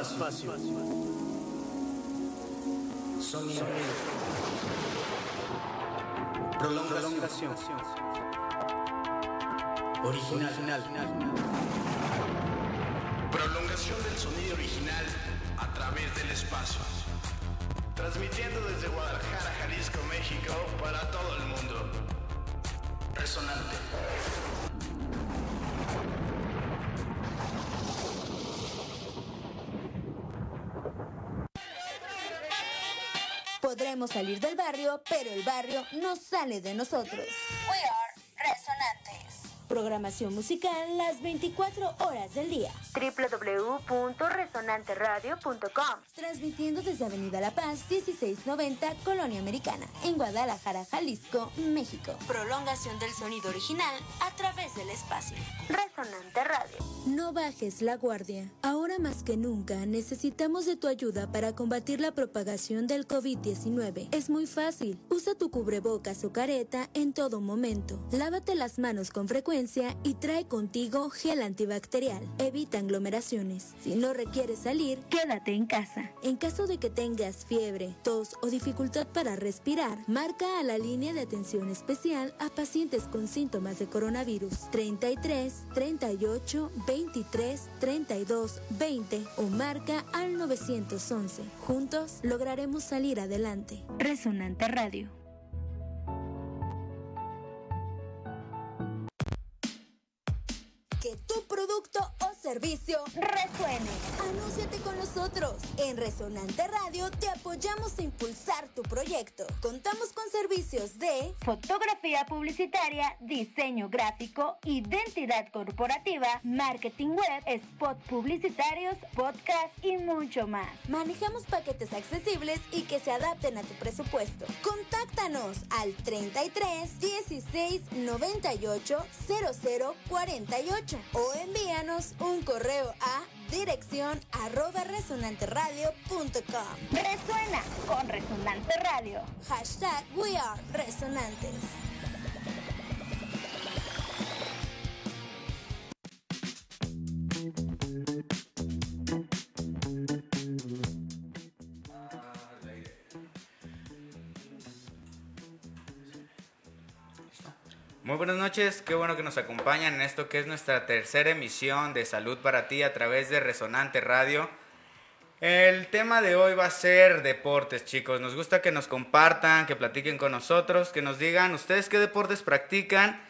Espacio. Sonido. Prolongación. Original. Prolongación del sonido original a través del espacio. Transmitiendo desde Guadalajara, Jalisco, México, para todo el mundo. Resonante. Salir del barrio, pero el barrio no sale de nosotros. Programación musical las 24 horas del día. www.resonanteradio.com Transmitiendo desde Avenida La Paz, 1690, Colonia Americana, en Guadalajara, Jalisco, México. Prolongación del sonido original a través del espacio. Resonante Radio. No bajes la guardia. Ahora más que nunca necesitamos de tu ayuda para combatir la propagación del COVID-19. Es muy fácil. Usa tu cubrebocas o careta en todo momento. Lávate las manos con frecuencia y trae contigo gel antibacterial. Evita aglomeraciones. Si no requieres salir, quédate en casa. En caso de que tengas fiebre, tos o dificultad para respirar, marca a la línea de atención especial a pacientes con síntomas de coronavirus 33 38 23 32 20 o marca al 911. Juntos lograremos salir adelante. Resonante Radio. Servicio resuene. Anúnciate con nosotros. En Resonante Radio te apoyamos a impulsar tu proyecto. Contamos con servicios de fotografía publicitaria, diseño gráfico, identidad corporativa, marketing web, spot publicitarios, podcast y mucho más. Manejamos paquetes accesibles y que se adapten a tu presupuesto. Contáctanos al 33 16 98 00 48 o envíanos un correo a dirección arroba resonanteradio.com. Resuena con Resonante Radio. Hashtag We Are Resonantes. Muy buenas noches, qué bueno que nos acompañan en esto que es nuestra tercera emisión de Salud para ti a través de Resonante Radio. El tema de hoy va a ser deportes, chicos. Nos gusta que nos compartan, que platiquen con nosotros, que nos digan ustedes qué deportes practican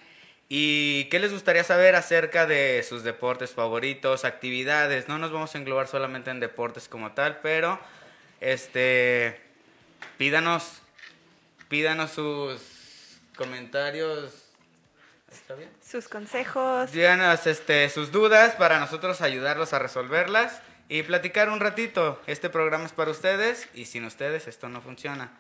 y qué les gustaría saber acerca de sus deportes favoritos, actividades. No nos vamos a englobar solamente en deportes como tal, pero este pídanos pídanos sus comentarios ¿Está bien? Sus consejos. Díganos este, sus dudas para nosotros ayudarlos a resolverlas y platicar un ratito. Este programa es para ustedes y sin ustedes esto no funciona.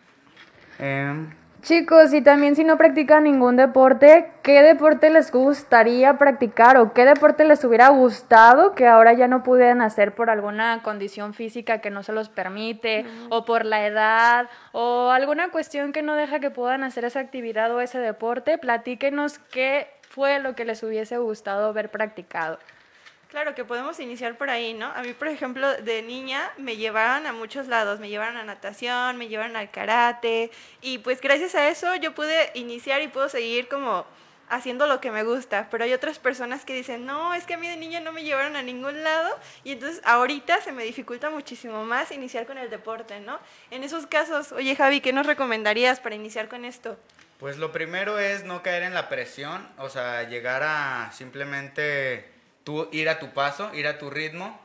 Chicos, y también si no practican ningún deporte, ¿qué deporte les gustaría practicar o qué deporte les hubiera gustado que ahora ya no pudieran hacer por alguna condición física que no se los permite o por la edad o alguna cuestión que no deja que puedan hacer esa actividad o ese deporte? Platíquenos qué fue lo que les hubiese gustado ver practicado. Claro que podemos iniciar por ahí, ¿no? A mí, por ejemplo, de niña me llevaron a muchos lados, me llevaron a natación, me llevaron al karate y pues gracias a eso yo pude iniciar y puedo seguir como haciendo lo que me gusta, pero hay otras personas que dicen, no, es que a mí de niña no me llevaron a ningún lado y entonces ahorita se me dificulta muchísimo más iniciar con el deporte, ¿no? En esos casos, oye Javi, ¿qué nos recomendarías para iniciar con esto? Pues lo primero es no caer en la presión, o sea, llegar a simplemente tú ir a tu paso, ir a tu ritmo.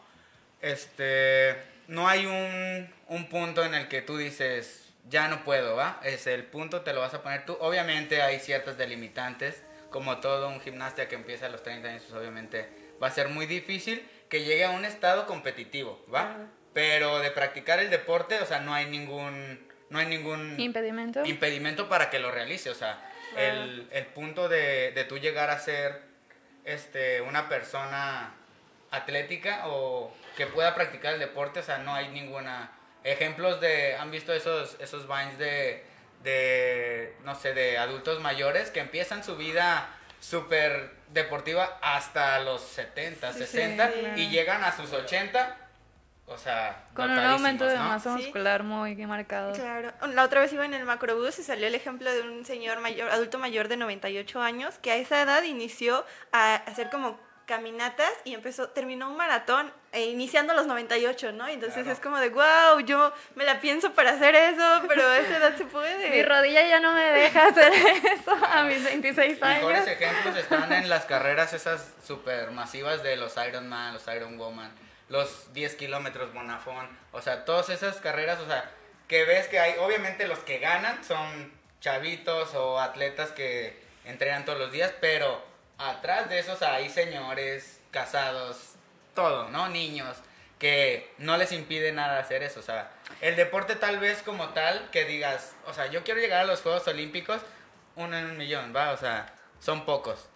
Este, no hay un, un punto en el que tú dices, ya no puedo, ¿va? Es el punto, te lo vas a poner tú. Obviamente hay ciertas delimitantes, como todo un gimnasta que empieza a los 30 años, pues obviamente va a ser muy difícil que llegue a un estado competitivo, ¿va? Pero de practicar el deporte, o sea, no hay ningún, no hay ningún impedimento, impedimento para que lo realice, o sea, el, el, punto de, de tú llegar a ser este, una persona atlética o que pueda practicar el deporte, o sea, no hay ninguna... Ejemplos de, ¿han visto esos, esos vines de, de, no sé, de adultos mayores que empiezan su vida súper deportiva hasta los 70, 60 y llegan a sus 80 o sea, Con un aumento de ¿no? masa Sí. muscular muy marcado. Claro. La otra vez iba en el macrobús y salió el ejemplo de un señor mayor, adulto mayor de 98 años, que a esa edad inició a hacer como caminatas y empezó, terminó un maratón e iniciando a los 98, ¿no? Entonces Claro. es como de, wow, yo me la pienso para hacer eso, pero a esa edad se puede. Mi rodilla ya no me deja hacer eso a mis 26 Mejores años. ejemplos están en las carreras esas super masivas de los Ironman, los Ironwoman, los 10 kilómetros Bonafón, o sea, todas esas carreras, o sea, que ves que hay, obviamente los que ganan son chavitos o atletas que entrenan todos los días, pero atrás de esos hay señores casados, todo, ¿no? Niños que no les impide nada hacer eso, o sea, el deporte tal vez como tal, que digas, o sea, yo quiero llegar a los Juegos Olímpicos, uno en un millón, va, o sea, son pocos,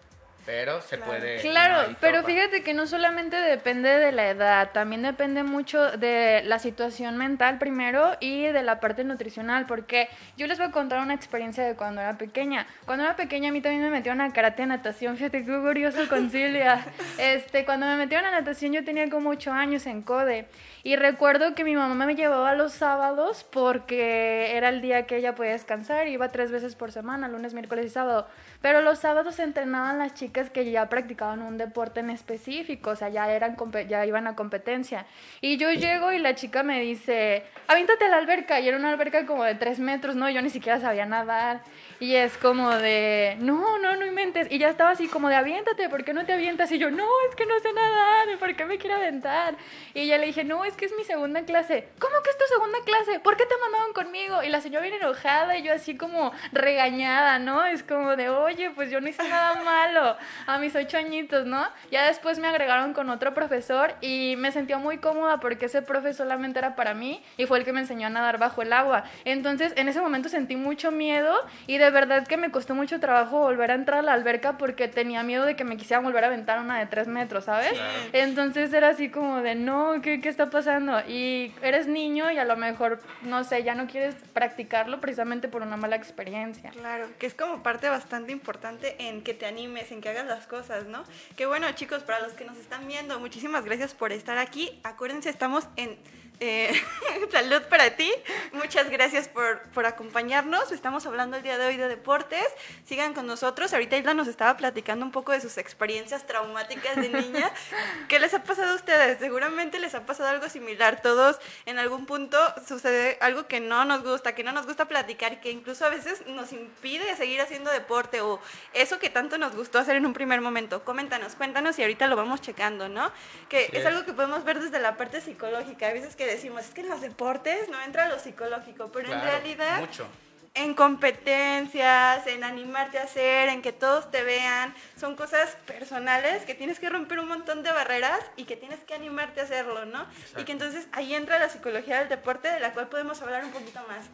pero se Claro. puede. Claro, pero topa. fíjate que no solamente depende de la edad, también depende mucho de la situación mental primero y de la parte nutricional, porque yo les voy a contar una experiencia de cuando era pequeña. Cuando era pequeña a mí también me metieron a karate a natación, fíjate qué curioso concilia. Este, cuando me metieron a natación yo tenía como 8 años en CODE y recuerdo que mi mamá me llevaba los sábados porque era el día que ella podía descansar, iba tres veces por semana, lunes, miércoles y sábado. Pero los sábados se entrenaban las chicas que ya practicaban un deporte en específico, o sea, ya, eran, ya iban a competencia. Y yo llego y la chica me dice, avíntate a la alberca. Y era una alberca como de tres metros, ¿no? Yo ni siquiera sabía nadar. Y es como de, no, no, no inventes. Y ya estaba así como de, aviéntate, ¿por qué no te avientas? Y yo, no, es que no sé nadar, ¿por qué me quiero aventar? Y ya le dije, no, es que es mi segunda clase. ¿Cómo que es tu segunda clase? ¿Por qué te mandaron conmigo? Y la señora viene enojada y yo así como regañada, ¿no? Es como de, oye, pues yo no hice nada malo a mis ocho añitos, ¿no? Ya después me agregaron con otro profesor y me sentía muy cómoda porque ese profe solamente era para mí y fue el que me enseñó a nadar bajo el agua. Entonces, en ese momento sentí mucho miedo y de verdad que me costó mucho trabajo volver a entrar a la alberca porque tenía miedo de que me quisieran volver a aventar una de tres metros, ¿sabes? Entonces era así como de, no, ¿qué, ¿qué está pasando? Y eres niño y a lo mejor, no sé, ya no quieres practicarlo precisamente por una mala experiencia. Claro, que es como parte bastante importante en que te animes, en que hagas las cosas, ¿no? Que bueno, chicos, para los que nos están viendo, muchísimas gracias por estar aquí. Acuérdense, estamos en eh, Salud para ti. Muchas gracias por, por acompañarnos. Estamos hablando el día de hoy de deportes. Sigan con nosotros. Ahorita Isla nos estaba platicando un poco de sus experiencias traumáticas de niña. ¿Qué les ha pasado a ustedes? Seguramente les ha pasado algo similar. Todos en algún punto sucede algo que no nos gusta, que no nos gusta platicar, que incluso a veces nos impide seguir haciendo deporte o eso que tanto nos gustó hacer en un primer momento. Coméntanos, cuéntanos y ahorita lo vamos checando, ¿no? Que es algo que podemos ver desde la parte psicológica. Hay veces que decimos, es que en los deportes no entra lo psicológico, pero en realidad Mucho. en competencias, en animarte a hacer, en que todos te vean, son cosas personales que tienes que romper un montón de barreras y que tienes que animarte a hacerlo, ¿no? Y que entonces ahí entra la psicología del deporte, de la cual podemos hablar un poquito más.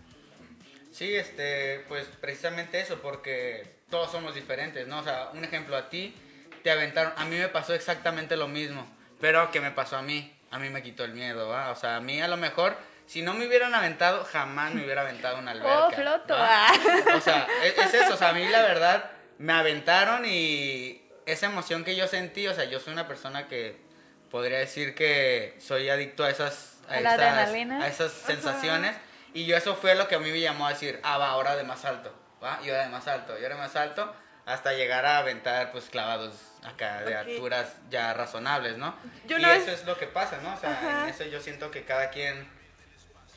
Sí, este, pues precisamente eso, porque todos somos diferentes, ¿no? O sea, un ejemplo, a ti te aventaron, a mí me pasó exactamente lo mismo, pero ¿qué me pasó a mí? A mí me quitó el miedo, ¿va? O sea, a mí a lo mejor, si no me hubieran aventado, jamás me hubiera aventado una alberca. Oh, floto. ah. O sea, es, es eso, o sea, a mí la verdad me aventaron y esa emoción que yo sentí, o sea, yo soy una persona que podría decir que soy adicto a esas, a ¿A la esas, a esas sensaciones y yo eso fue lo que a mí me llamó a decir, ah, va, ahora de más alto, ¿va? Y ahora de más alto, y ahora de más alto, hasta llegar a aventar pues clavados acá de alturas ya razonables, ¿no? Yo y eso es lo que pasa, ¿no? O sea, Ajá. en eso yo siento que cada quien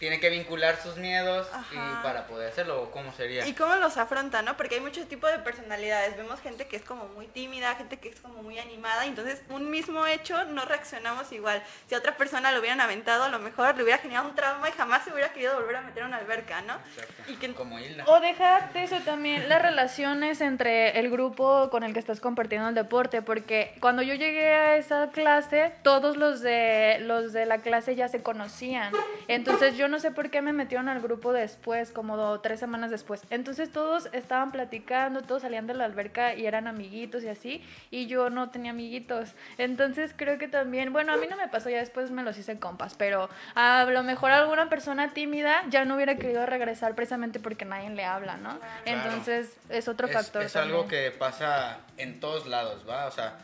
tiene que vincular sus miedos Ajá. y para poder hacerlo, ¿o ¿cómo sería? Y cómo los afronta, ¿no? Porque hay muchos tipos de personalidades. Vemos gente que es como muy tímida, gente que es como muy animada. y Entonces, un mismo hecho no reaccionamos igual. Si a otra persona lo hubieran aventado, a lo mejor le hubiera generado un trauma y jamás se hubiera querido volver a meter a una alberca, ¿no? Exacto. Y que- Como Hilda. O dejar de eso también las relaciones entre el grupo con el que estás compartiendo el deporte, porque cuando yo llegué a esa clase, todos los de los de la clase ya se conocían. Entonces yo no sé por qué me metieron al grupo después, como tres semanas después. Entonces todos estaban platicando, todos salían de la alberca y eran amiguitos y así, y yo no tenía amiguitos. Entonces creo que también, bueno, a mí no me pasó, ya después me los hice compas, pero a lo mejor alguna persona tímida ya no hubiera querido regresar precisamente porque nadie le habla, ¿no? Entonces es otro es, factor. es algo que pasa en todos lados, ¿va? O sea,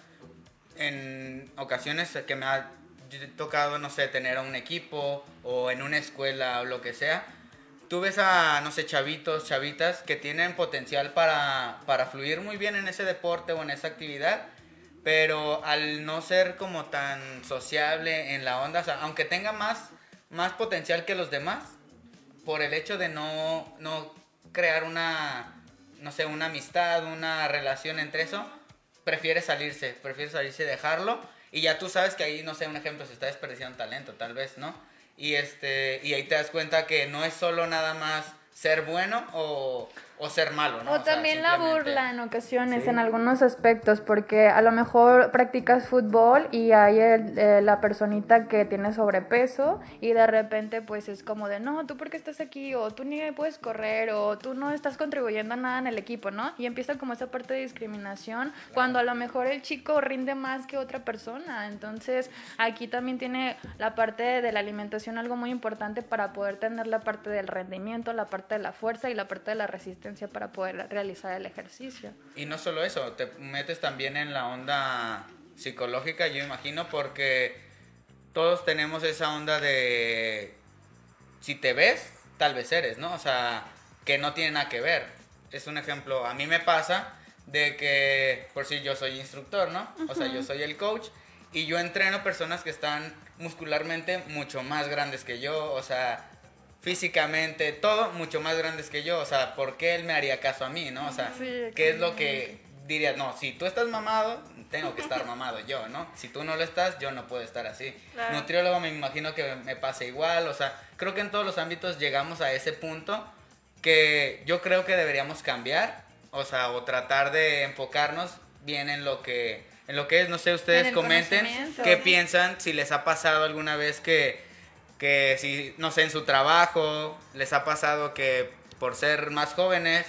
en ocasiones que me ha yo he tocado, no sé, tener un equipo o en una escuela o lo que sea, tú ves a, no sé, chavitos, chavitas que tienen potencial para, para fluir muy bien en ese deporte o en esa actividad, pero al no ser como tan sociable en la onda, o sea, aunque tenga más, más potencial que los demás, por el hecho de no, no crear una, no sé, una amistad, una relación entre eso, prefiere salirse, prefiere salirse y dejarlo. Y ya tú sabes que ahí, no sé, un ejemplo, se está desperdiciando talento, tal vez, ¿no? Y, este, y ahí te das cuenta que no es solo nada más ser bueno o, o ser malo, ¿no? O, sea, también la simplemente- burla en ocasiones, en algunos aspectos, porque a lo mejor practicas fútbol y hay el- eh, la personita que tiene sobrepeso y de repente pues es como de, no, tú por qué estás aquí, o tú ni puedes correr, o tú no estás contribuyendo a nada en el equipo, ¿no? Y empieza como esa parte de discriminación, cuando a lo mejor el chico rinde más que otra persona. Entonces aquí también tiene la parte de la alimentación algo muy importante para poder tener la parte del rendimiento, la parte de la fuerza y la parte de la resistencia para poder realizar el ejercicio. Y no solo eso, te metes también en la onda psicológica, yo imagino, porque todos tenemos esa onda de si te ves, tal vez eres, ¿no? O sea, que no tiene nada que ver. Es un ejemplo, a mí me pasa de que, por si yo soy instructor, ¿no? O sea, yo soy el coach y yo entreno personas que están muscularmente mucho más grandes que yo, o sea, físicamente, todo mucho más grandes que yo, o sea, ¿por qué él me haría caso a mí, no? O sea, Sí, ¿qué es lo que diría? No, si tú estás mamado, tengo que estar mamado yo, ¿no? Si tú no lo estás, yo no puedo estar así. Claro. Nutriólogo me imagino que me pasa igual, o sea, creo que en todos los ámbitos llegamos a ese punto que yo creo que deberíamos cambiar, o sea, o tratar de enfocarnos bien en lo que en lo que es, no sé, ustedes comenten qué piensan, si les ha pasado alguna vez que que si no sé en su trabajo les ha pasado que por ser más jóvenes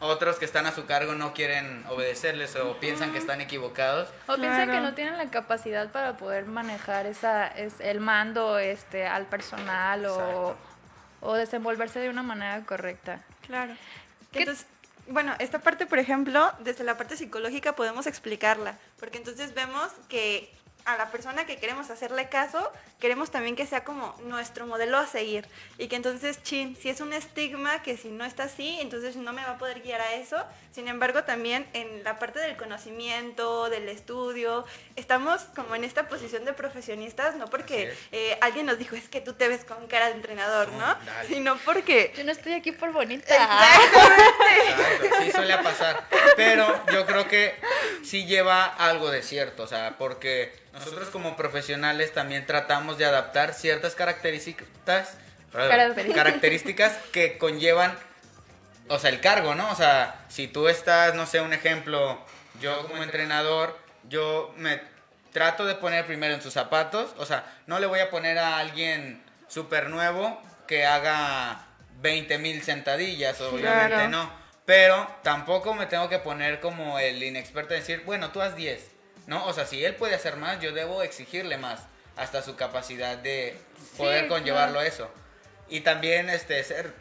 otros que están a su cargo no quieren obedecerles o piensan que están equivocados. O piensan que no tienen la capacidad para poder manejar esa, es, el mando este, al personal o, o desenvolverse de una manera correcta. Claro. ¿Qué- Entonces, bueno, esta parte, por ejemplo, desde la parte psicológica podemos explicarla, porque entonces vemos que a la persona que queremos hacerle caso, queremos también que sea como nuestro modelo a seguir. Y que entonces, chin, si es un estigma que si no está así, entonces no me va a poder guiar a eso. Sin embargo, también en la parte del conocimiento, del estudio, estamos como en esta posición de profesionistas, no porque eh, alguien nos dijo, es que tú te ves con cara de entrenador, No. Sino porque... Yo no estoy aquí por bonita. Exacto, sí suele pasar. Pero yo creo que sí lleva algo de cierto, o sea, porque nosotros como profesionales también tratamos de adaptar ciertas características, Características. características que conllevan, o sea, el cargo, ¿no? O sea, si tú estás, no sé, un ejemplo, yo como entrenador, yo me trato de poner primero en sus zapatos, o sea, no le voy a poner a alguien súper nuevo que haga 20 mil sentadillas, obviamente Claro. no. Pero tampoco me tengo que poner como el inexperto de decir, bueno, tú haz 10, ¿no? O sea, si él puede hacer más, yo debo exigirle más hasta su capacidad de poder Sí, conllevarlo a eso. Y también este ser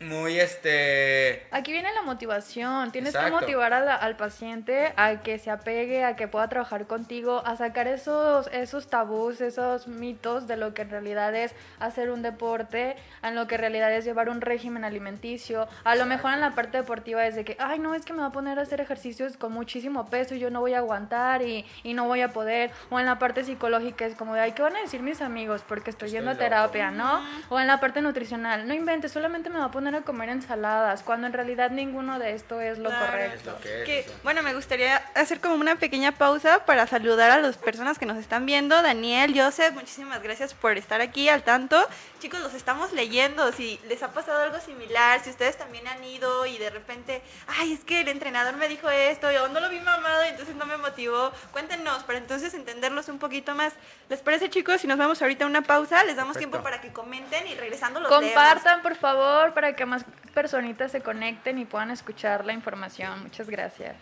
muy este Aquí viene la motivación. Tienes Exacto. que motivar a la- al paciente a que se apegue, a que pueda trabajar contigo, a sacar esos, esos tabús, esos mitos de lo que en realidad es hacer un deporte, en lo que en realidad es llevar un régimen alimenticio. A lo mejor en la parte deportiva es de que, ay, no, es que me va a poner a hacer ejercicios con muchísimo peso y yo no voy a aguantar y, y no voy a poder. O en la parte psicológica es como de, ay, ¿qué van a decir mis amigos? Porque estoy, Estoy yendo a loco. terapia, ¿no? O en la parte nutricional, no inventes, solamente me va a poner a comer ensaladas, cuando en realidad ninguno de esto es lo Claro. correcto. es lo que es. Que, o sea. bueno, me gustaría hacer como una pequeña pausa para saludar a las personas que nos están viendo. Daniel, Joseph, muchísimas gracias por estar aquí al tanto. Chicos, los estamos leyendo. Si les ha pasado algo similar, si ustedes también han ido y de repente, ay, es que el entrenador me dijo esto, yo no lo vi mamado y entonces no me motivó, cuéntenos para entonces entenderlos un poquito más. ¿Les parece, chicos? Si nos vamos ahorita a una pausa, les damos Perfecto. tiempo para que comenten y regresando los leemos. Compartan, por favor, para que más personitas se conecten y puedan escuchar la información. Muchas gracias.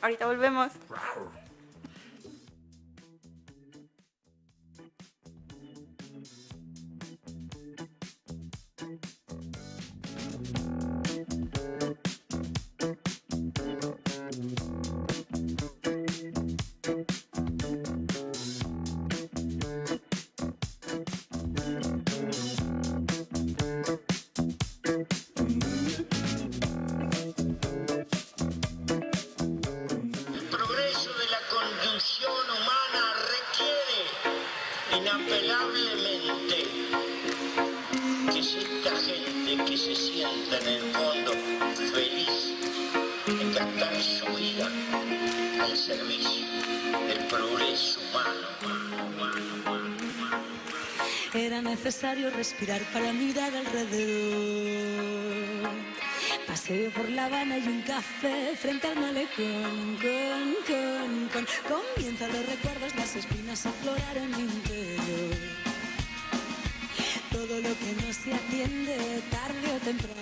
Ahorita volvemos. Necesario respirar para mirar alrededor. Paseo por La Habana y un café frente al malecón. Con, con, con. Comienzan los recuerdos, las espinas a aflorar en mi interior. Todo lo que no se atiende, tarde o temprano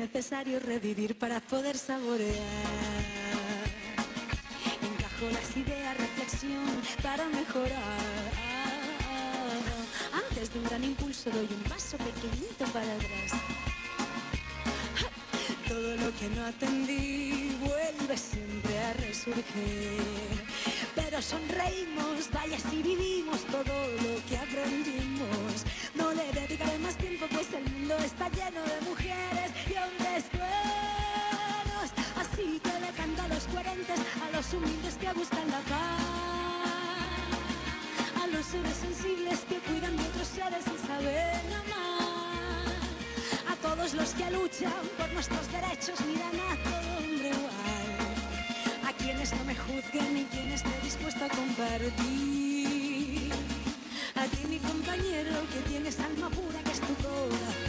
necesario revivir para poder saborear. Encajo las ideas, reflexión para mejorar. Antes de un gran impulso doy un paso pequeñito para atrás. Todo lo que no atendí vuelve siempre a resurgir. Pero sonreímos, vaya si vivimos todo lo que aprendimos. Dedicaré más tiempo, pues el mundo está lleno de mujeres y hombres buenos. Así que le canto a los coherentes, a los humildes que buscan la paz. A los seres sensibles que cuidan de otros seres y saben amar. A todos los que luchan por nuestros derechos, miran a todo hombre igual. A quienes no me juzguen y quien esté dispuesto a compartir. Que tienes alma pura, que es tu corazón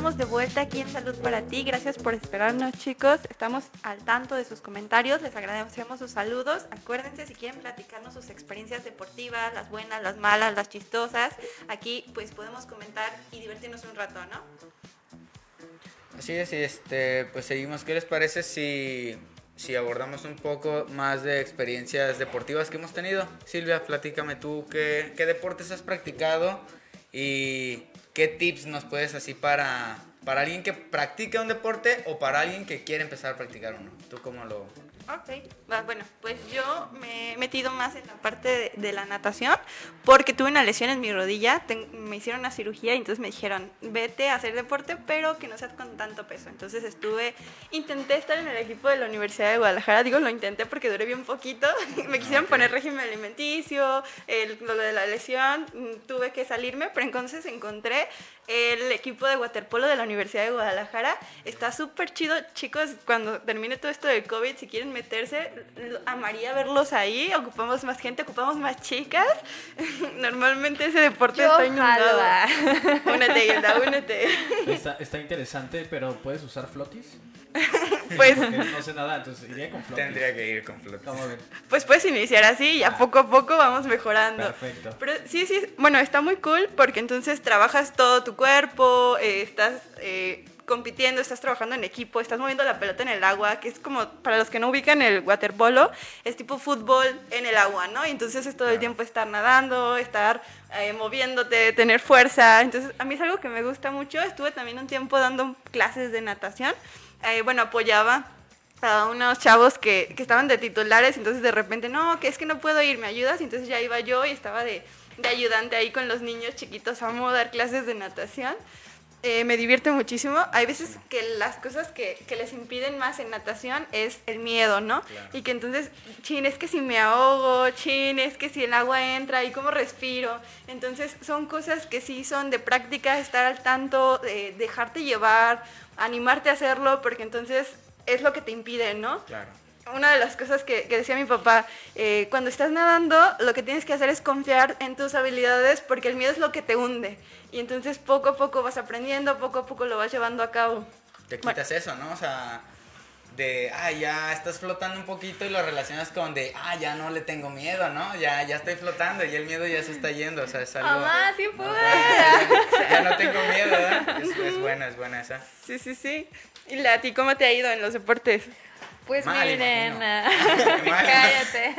estamos de vuelta aquí en Salud para ti. Gracias por esperarnos, chicos. Estamos al tanto de sus comentarios. Les agradecemos sus saludos. Acuérdense si quieren platicarnos sus experiencias deportivas, las buenas, las malas, las chistosas. Aquí pues podemos comentar y divertirnos un rato, ¿no? Así es, y este, pues seguimos. ¿Qué les parece si, si abordamos un poco más de experiencias deportivas que hemos tenido? Silvia, platícame tú, ¿qué, qué deportes has practicado y qué tips nos puedes así para, ¿Para alguien que practica un deporte o para alguien que quiere empezar a practicar uno? ¿Tú cómo lo...? Ok, bueno, pues yo me he metido más en la parte de, de la natación porque tuve una lesión en mi rodilla, me hicieron una cirugía y entonces me dijeron, vete a hacer deporte, pero que no seas con tanto peso. Entonces estuve, intenté estar en el equipo de la Universidad de Guadalajara, digo, lo intenté porque duré bien poquito, me quisieron poner régimen alimenticio, el- lo de la lesión, mm, tuve que salirme, pero entonces encontré el equipo de waterpolo de la Universidad de Guadalajara. Está súper chido, chicos, cuando termine todo esto del COVID, si quieren meterse, amaría verlos ahí, ocupamos más gente, ocupamos más chicas. Normalmente ese deporte Yo está inundado. Únete, Hilda, únete. Está, está interesante, pero ¿puedes usar flotis? Pues, no sé nada, entonces iría con flotis. Tendría que ir con flot. Vamos a ver. pues puedes iniciar así y a poco a poco vamos mejorando. Perfecto. Pero sí, sí, bueno, está muy cool porque entonces trabajas todo tu cuerpo, eh, estás eh, compitiendo, estás trabajando en equipo, estás moviendo la pelota en el agua, que es como, para los que no ubican el waterpolo, es tipo fútbol en el agua, ¿no? Y entonces es todo el tiempo estar nadando, estar eh, moviéndote, tener fuerza. Entonces, a mí es algo que me gusta mucho. Estuve también un tiempo dando clases de natación. Eh, bueno, apoyaba a unos chavos que, que estaban de titulares, entonces de repente, no, que es que no puedo ir, ¿me ayudas? Y entonces ya iba yo y estaba de, de ayudante ahí con los niños chiquitos, amo dar clases de natación. Eh, me divierte muchísimo. Hay veces que las cosas que, que les impiden más en natación es el miedo, ¿no? Y que entonces, chin, es que si me ahogo, chin, es que si el agua entra y cómo respiro. Entonces, son cosas que sí son de práctica, estar al tanto, de dejarte llevar, animarte a hacerlo, porque entonces es lo que te impide, ¿no? Claro. Una de las cosas que, que decía mi papá, eh, cuando estás nadando, lo que tienes que hacer es confiar en tus habilidades porque el miedo es lo que te hunde. Y entonces poco a poco vas aprendiendo, poco a poco lo vas llevando a cabo. Te quitas eso, ¿no? O sea, de, ah, ya estás flotando un poquito y lo relacionas con de, ah, ya no le tengo miedo, ¿no? Ya, ya estoy flotando y el miedo ya se está yendo, o sea, es algo... Mamá, sí No, pude. ya, no tengo miedo, ¿verdad? Es, es buena, es buena esa. Sí, sí, sí. ¿Y la, a ti cómo te ha ido en los deportes? Pues Mal, miren, cállate.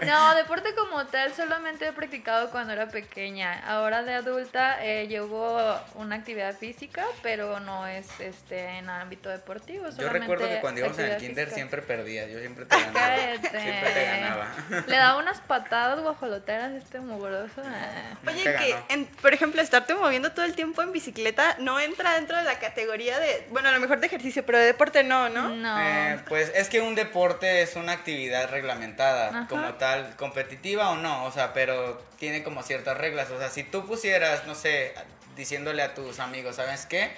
No, deporte como tal solamente he practicado cuando era pequeña. Ahora de adulta eh, llevo una actividad física, pero no es este en ámbito deportivo. Yo recuerdo que cuando íbamos en el kinder física. siempre perdías, yo siempre te ganaba. Cállate. Siempre te ganaba. Le daba unas patadas guajoloteras este mugroso. Ah. Oye, que, en- por ejemplo, estarte moviendo todo el tiempo en bicicleta no entra dentro de la categoría de, bueno, a lo mejor de ejercicio, pero de deporte no, ¿no? No. Eh, pues es que un deporte es una actividad reglamentada, Ajá. como tal, competitiva o no, o sea, pero tiene como ciertas reglas. O sea, si tú pusieras, no sé, diciéndole a tus amigos, ¿sabes qué?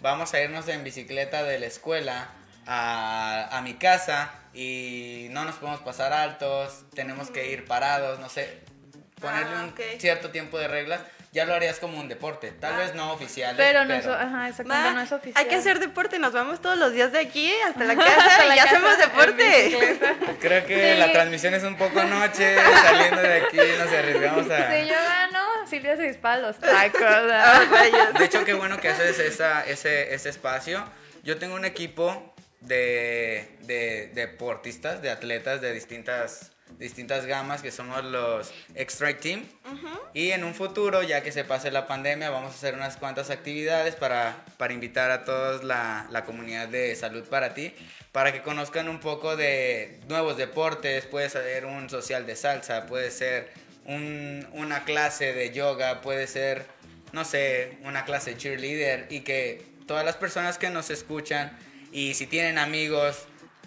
Vamos a irnos en bicicleta de la escuela a, a mi casa y no nos podemos pasar altos, tenemos que ir parados, no sé, ponerle Ah, un cierto tiempo de reglas, ya lo harías como un deporte, tal vez no oficial. pero no es, ajá, exactamente, Va, no es oficial. Hay que hacer deporte, nos vamos todos los días de aquí hasta la casa Hasta y la ya casa hacemos deporte. Creo que Sí. la transmisión es un poco noche, saliendo de aquí nos arriesgamos a... Si yo gano, Silvia se dispara los tacos. Ah. De hecho, qué bueno que haces esa, ese, ese espacio. Yo tengo un equipo de, de deportistas, de atletas de distintas, distintas gamas, que somos los X-Strike Team. Y en un futuro, ya que se pase la pandemia, vamos a hacer unas cuantas actividades para, para invitar a toda la, la comunidad de Salud para ti, para que conozcan un poco de nuevos deportes. Puede ser un social de salsa, puede ser un- una clase de yoga, puede ser, no sé, una clase cheerleader y que todas las personas que nos escuchan y si tienen amigos,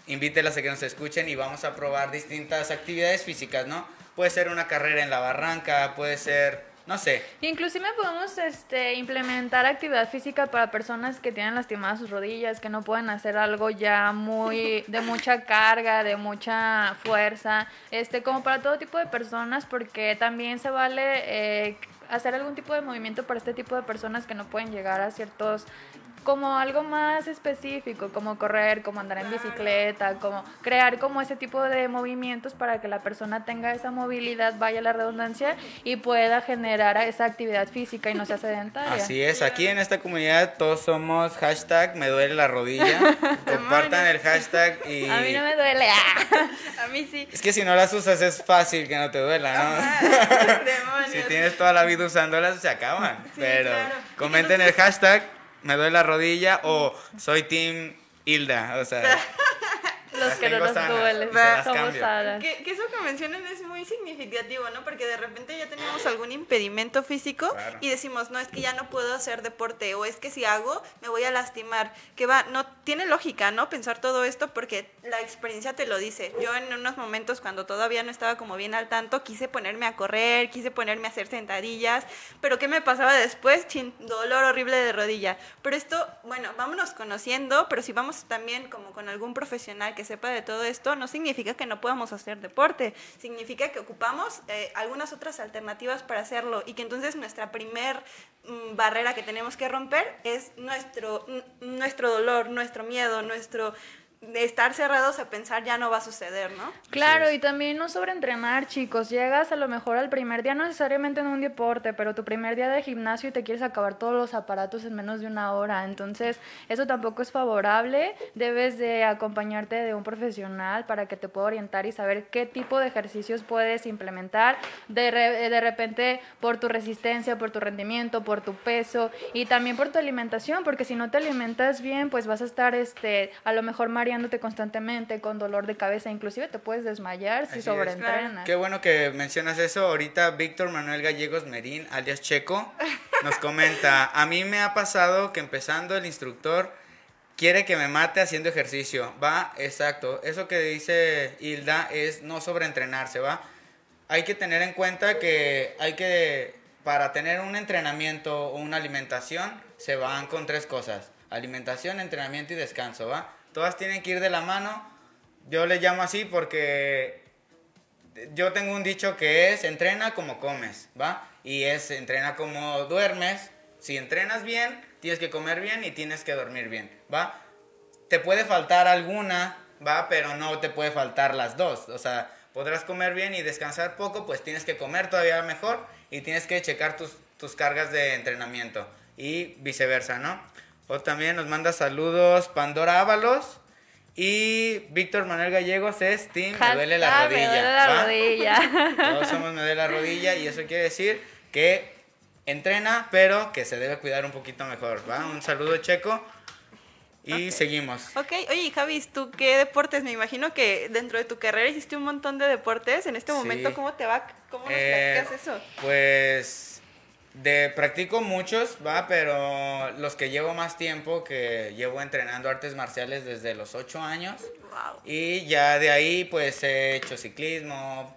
invítelas a que nos escuchen y vamos a probar distintas actividades físicas, ¿no? Puede ser una carrera en la barranca, puede ser, no sé, Inclusive podemos este, implementar actividad física para personas que tienen lastimadas sus rodillas, que no pueden hacer algo ya muy de mucha carga, de mucha fuerza, este, como para todo tipo de personas, porque también se vale eh, hacer algún tipo de movimiento para este tipo de personas que no pueden llegar a ciertos como algo más específico, como correr, como andar en bicicleta, como crear como ese tipo de movimientos para que la persona tenga esa movilidad, vaya la redundancia, y pueda generar esa actividad física y no sea sedentaria. Así es, aquí en esta comunidad todos somos hashtag me duele la rodilla. Compartan el hashtag y... A mí no me duele. ah. A mí sí. Es que si no las usas es fácil que no te duela, ¿no? Si tienes toda la vida usándolas se acaban. Pero claro. comenten el hashtag me duele la rodilla o soy Team Hilda, o sea, Los que no nos sanas, se las Somos sanas. Que, que eso que mencionan es muy significativo, ¿no? Porque de repente ya tenemos algún impedimento físico Claro. y decimos, no, es que ya no puedo hacer deporte o es que si hago me voy a lastimar. Que va, no tiene lógica, ¿no? Pensar todo esto porque la experiencia te lo dice. Yo en unos momentos cuando todavía no estaba como bien al tanto, quise ponerme a correr, quise ponerme a hacer sentadillas, pero ¿qué me pasaba después? Chin, dolor horrible de rodilla. Pero esto, bueno, vámonos conociendo, pero si vamos también como con algún profesional que sepa de todo esto, no significa que no podamos hacer deporte, significa que ocupamos eh, algunas otras alternativas para hacerlo y que entonces nuestra primer mm, barrera que tenemos que romper es nuestro, nuestro dolor, nuestro miedo, nuestro estar cerrados a pensar ya no va a suceder, ¿no? Claro, y también no sobreentrenar, chicos. Llegas a lo mejor al primer día, no necesariamente en un deporte, pero tu primer día de gimnasio y te quieres acabar todos los aparatos en menos de una hora. Entonces, eso tampoco es favorable. Debes de acompañarte de un profesional para que te pueda orientar y saber qué tipo de ejercicios puedes implementar. De, re- de repente, por tu resistencia, por tu rendimiento, por tu peso y también por tu alimentación, porque si no te alimentas bien, pues vas a estar este, a lo mejor constantemente con dolor de cabeza, inclusive te puedes desmayar si Así es. sobreentrenas. Qué bueno que mencionas eso. Ahorita Víctor Manuel Gallegos Merín, alias Checo, nos comenta, a mí me ha pasado que empezando el instructor quiere que me mate haciendo ejercicio. Va, exacto. Eso que dice Hilda es no sobreentrenarse, ¿va? Hay que tener en cuenta que hay que, para tener un entrenamiento o una alimentación, se van con tres cosas. Alimentación, entrenamiento y descanso, ¿va? Todas tienen que ir de la mano. Yo le llamo así porque yo tengo un dicho que es entrena como comes, ¿va? Y es entrena como duermes. Si entrenas bien, tienes que comer bien y tienes que dormir bien, ¿va? Te puede faltar alguna, ¿va? Pero no te puede faltar las dos. O sea, podrás comer bien y descansar poco, pues tienes que comer todavía mejor y tienes que checar tus, tus cargas de entrenamiento y viceversa, ¿no? O también nos manda saludos Pandora Ábalos y Víctor Manuel Gallegos es Team Me duele la rodilla. Me duele la rodilla. Todos somos me duele la rodilla y eso quiere decir que entrena, pero que se debe cuidar un poquito mejor, ¿va? Un saludo checo y seguimos. Ok, oye, Javis, ¿tú qué deportes? Me imagino que dentro de tu carrera hiciste un montón de deportes. En este Sí. momento, ¿cómo te va? ¿Cómo nos Eh, platicas eso? Pues de practico muchos, va, pero los que llevo más tiempo, que llevo entrenando artes marciales desde los 8 años. Wow. Y ya de ahí pues he hecho ciclismo,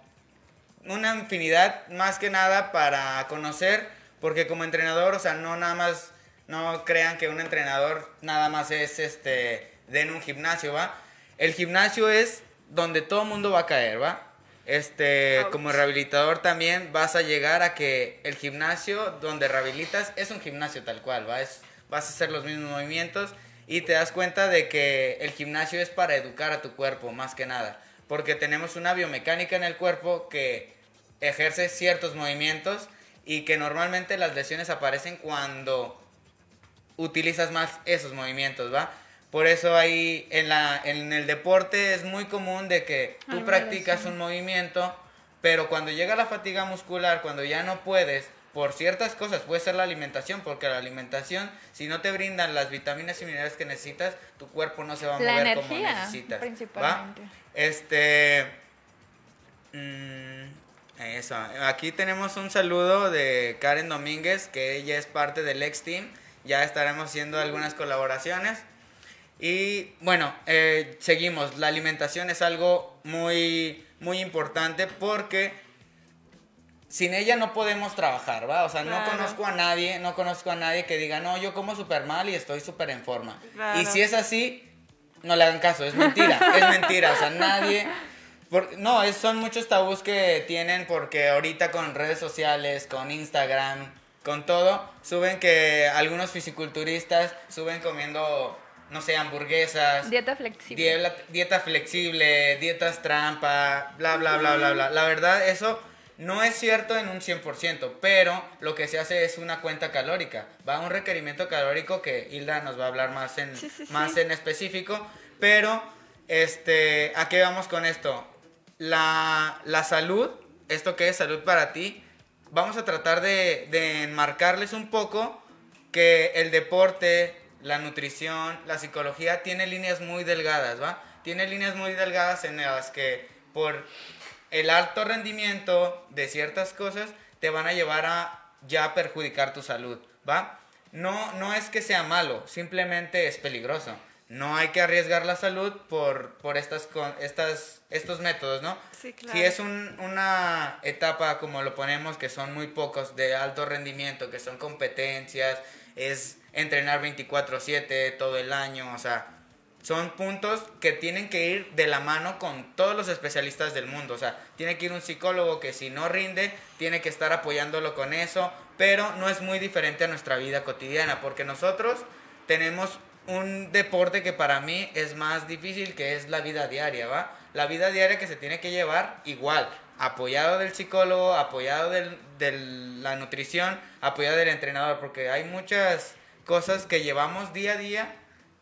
una infinidad más que nada para conocer, porque como entrenador, o sea, no nada más, no crean que un entrenador nada más es este, de en un gimnasio, ¿va? El gimnasio es donde todo mundo va a caer, ¿va? Este, Ouch. como rehabilitador también vas a llegar a que el gimnasio donde rehabilitas es un gimnasio tal cual, ¿va? Es, vas a hacer los mismos movimientos y te das cuenta de que el gimnasio es para educar a tu cuerpo más que nada, porque tenemos una biomecánica en el cuerpo que ejerce ciertos movimientos y que normalmente las lesiones aparecen cuando utilizas más esos movimientos, ¿va? Por eso ahí en, la, en el deporte es muy común de que tú practicas un movimiento, pero cuando llega la fatiga muscular, cuando ya no puedes, por ciertas cosas, puede ser la alimentación, porque la alimentación, si no te brindan las vitaminas y minerales que necesitas, tu cuerpo no se va a La mover como necesitas. ¿va? principalmente. Este. mm, eso. Aquí tenemos un saludo de Karen Domínguez, que ella es parte del Ex Team. Ya estaremos haciendo algunas colaboraciones. Y bueno, eh, seguimos. La alimentación es algo muy, muy importante porque sin ella no podemos trabajar, ¿va? O sea, no conozco a nadie, no conozco a nadie que diga, no, yo como súper mal y estoy súper en forma. Claro. Y si es así, no le hagan caso, es mentira, es mentira, o sea, nadie... por- no, es- son muchos tabús que tienen porque ahorita con redes sociales, con Instagram, con todo, suben que algunos fisiculturistas suben comiendo, no sé, hamburguesas, Dieta flexible. dieta, dieta flexible, dietas trampa, bla, bla, bla, bla, bla. La verdad, eso no es cierto en un 100%, pero lo que se hace es una cuenta calórica. Va un requerimiento calórico que Hilda nos va a hablar más en, Sí, sí, sí. más en específico, pero este, ¿a qué vamos con esto? La, la salud, esto que es salud para ti, vamos a tratar de, de enmarcarles un poco que el deporte, la nutrición, la psicología tiene líneas muy delgadas, ¿va? Tiene líneas muy delgadas en las que por el alto rendimiento de ciertas cosas te van a llevar a ya perjudicar tu salud, ¿va? No, no es que sea malo, simplemente es peligroso. No hay que arriesgar la salud por, por estas, con- estas, estos métodos, ¿no? Sí, claro. Si es un- una etapa, como lo ponemos, que son muy pocos, de alto rendimiento, que son competencias, es entrenar 24/7 todo el año, o sea, son puntos que tienen que ir de la mano con todos los especialistas del mundo. O sea, tiene que ir un psicólogo que si no rinde, tiene que estar apoyándolo con eso. Pero no es muy diferente a nuestra vida cotidiana, porque nosotros tenemos un deporte que para mí es más difícil, que es la vida diaria, ¿va? La vida diaria que se tiene que llevar igual, apoyado del psicólogo, apoyado de la nutrición, apoyado del entrenador, porque hay muchas cosas que llevamos día a día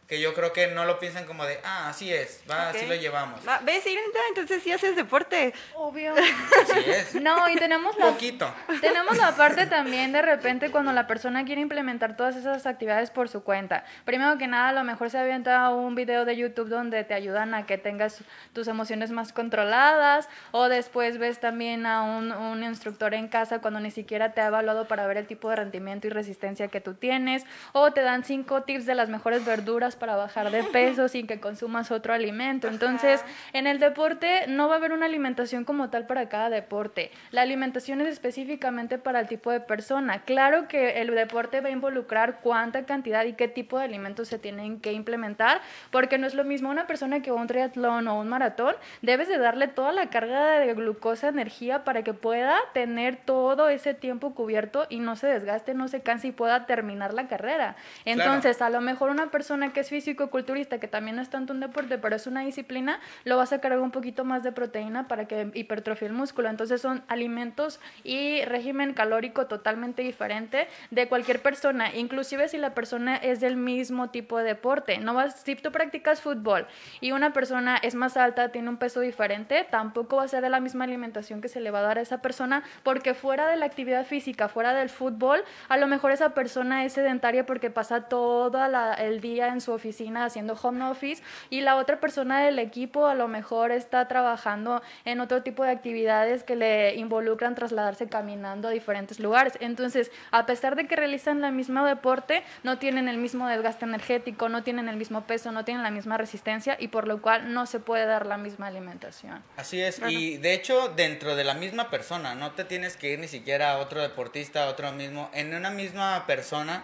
que yo creo que no lo piensan como de, ah, así es, va, así Ok. lo llevamos. Va, ¿Ves, Irinta? Entonces sí haces deporte. Obvio. Así es. No, y tenemos la Poquito. Tenemos la parte también de repente cuando la persona quiere implementar todas esas actividades por su cuenta. Primero que nada, a lo mejor se avienta un video de YouTube donde te ayudan a que tengas tus emociones más controladas o después ves también a un, un instructor en casa cuando ni siquiera te ha evaluado para ver el tipo de rendimiento y resistencia que tú tienes o te dan cinco tips de las mejores verduras para bajar de peso sin que consumas otro alimento. Entonces, en el deporte no va a haber una alimentación como tal para cada deporte. La alimentación es específicamente para el tipo de persona. Claro que el deporte va a involucrar cuánta cantidad y qué tipo de alimentos se tienen que implementar, porque no es lo mismo una persona que va a un triatlón o un maratón, debes de darle toda la carga de glucosa, energía para que pueda tener todo ese tiempo cubierto y no se desgaste, no se canse y pueda terminar la carrera. Entonces, a lo mejor una persona que es físico-culturista, que también no es tanto un deporte, pero es una disciplina, lo vas a cargar un poquito más de proteína para que hipertrofie el músculo. Entonces son alimentos y régimen calórico totalmente diferente de cualquier persona, inclusive si la persona es del mismo tipo de deporte. No vas, si tú practicas fútbol y una persona es más alta, tiene un peso diferente, tampoco va a ser de la misma alimentación que se le va a dar a esa persona, porque fuera de la actividad física, fuera del fútbol, a lo mejor esa persona es sedentaria porque pasa todo la- el día en su oficina haciendo home office y la otra persona del equipo a lo mejor está trabajando en otro tipo de actividades que le involucran trasladarse caminando a diferentes lugares. Entonces, a pesar de que realizan el mismo deporte, no tienen el mismo desgaste energético, no tienen el mismo peso, no tienen la misma resistencia y por lo cual no se puede dar la misma alimentación. Así es, y de hecho dentro de la misma persona, no te tienes que ir ni siquiera a otro deportista, a otro mismo, en una misma persona,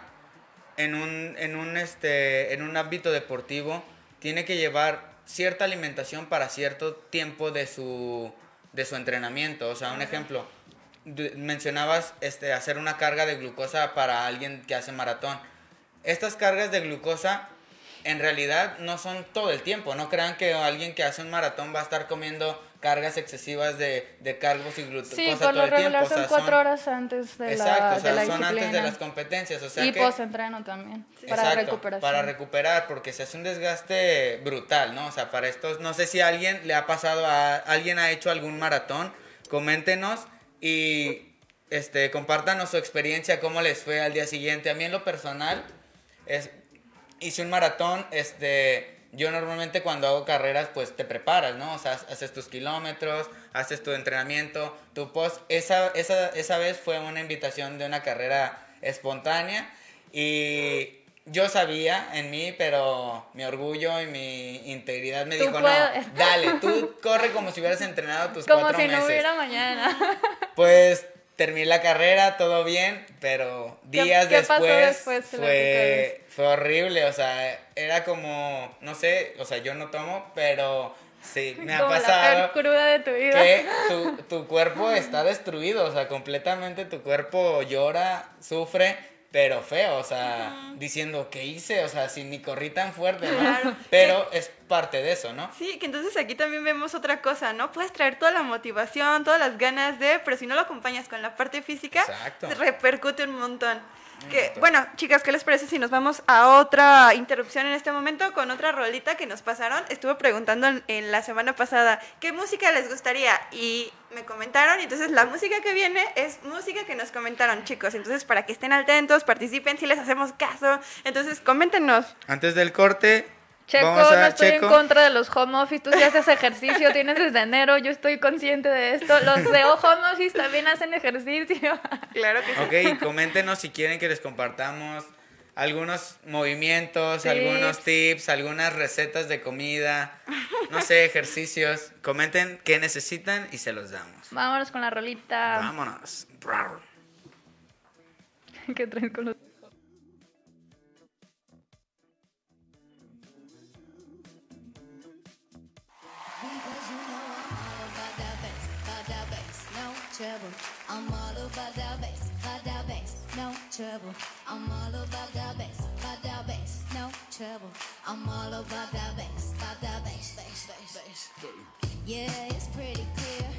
en un, en un, este, en un ámbito deportivo, tiene que llevar cierta alimentación para cierto tiempo de su, de su entrenamiento. O sea, un ejemplo, mencionabas este, hacer una carga de glucosa para alguien que hace maratón. Estas cargas de glucosa en realidad no son todo el tiempo. No crean que alguien que hace un maratón va a estar comiendo cargas excesivas de, de cargos y glucosa Sí, por todo lo el tiempo. regular O sea, son cuatro horas antes de Exacto, la, o sea, son antes de las competencias. O sea y que, post-entreno también, para Exacto, recuperación. Para recuperar, porque se hace un desgaste brutal, ¿no? O sea, para estos, no sé si a alguien le ha pasado a alguien ha hecho algún maratón, coméntenos y este compártanos su experiencia, cómo les fue al día siguiente. A mí en lo personal es hice un maratón, este yo normalmente cuando hago carreras pues te preparas, ¿no? O sea, haces tus kilómetros, haces tu entrenamiento, tu post. Esa, esa, esa vez fue una invitación de una carrera espontánea y yo sabía en mí, pero mi orgullo y mi integridad me dijo, puedes". no, dale, tú corre como si hubieras entrenado tus Como cuatro si meses. no hubiera mañana. Pues terminé la carrera, todo bien, pero ¿Qué- días qué después, después? fue, fue horrible, o sea, era como, no sé, o sea, yo no tomo, pero sí, me ha Como la pasado peor cruda de tu vida. que tu, tu cuerpo está destruido, o sea, completamente tu cuerpo llora, sufre, pero feo, o sea, diciendo, ¿qué hice? O sea, si ni corrí tan fuerte, ¿no? Claro. Pero es parte de eso, ¿no? Sí, que entonces aquí también vemos otra cosa, ¿no? Puedes traer toda la motivación, todas las ganas de, pero si no lo acompañas con la parte física, Exacto. repercute un montón. Que, bueno, chicas, ¿qué les parece si nos vamos a otra interrupción en este momento con otra rolita que nos pasaron? Estuve preguntando en, en la semana pasada qué música les gustaría y me comentaron y entonces la música que viene es música que nos comentaron, chicos. Entonces, para que estén atentos, participen si les hacemos caso. Entonces, coméntenos. Antes del corte, Checo, vamos a no estoy Checo. en contra de los home office. Tú sí haces ejercicio, tienes desde enero, yo estoy consciente de esto. Los de home office también hacen ejercicio. Claro que sí. Ok, coméntenos si quieren que les compartamos algunos movimientos, Tips. algunos tips, algunas recetas de comida, no sé, ejercicios. Comenten qué necesitan y se los damos. Vámonos con la rolita. Vámonos. ¿Qué traes con los.? Trouble. I'm all about that bass, about that bass, no trouble. I'm all about that bass, about that bass, bass, bass, bass. Yeah, it's pretty clear.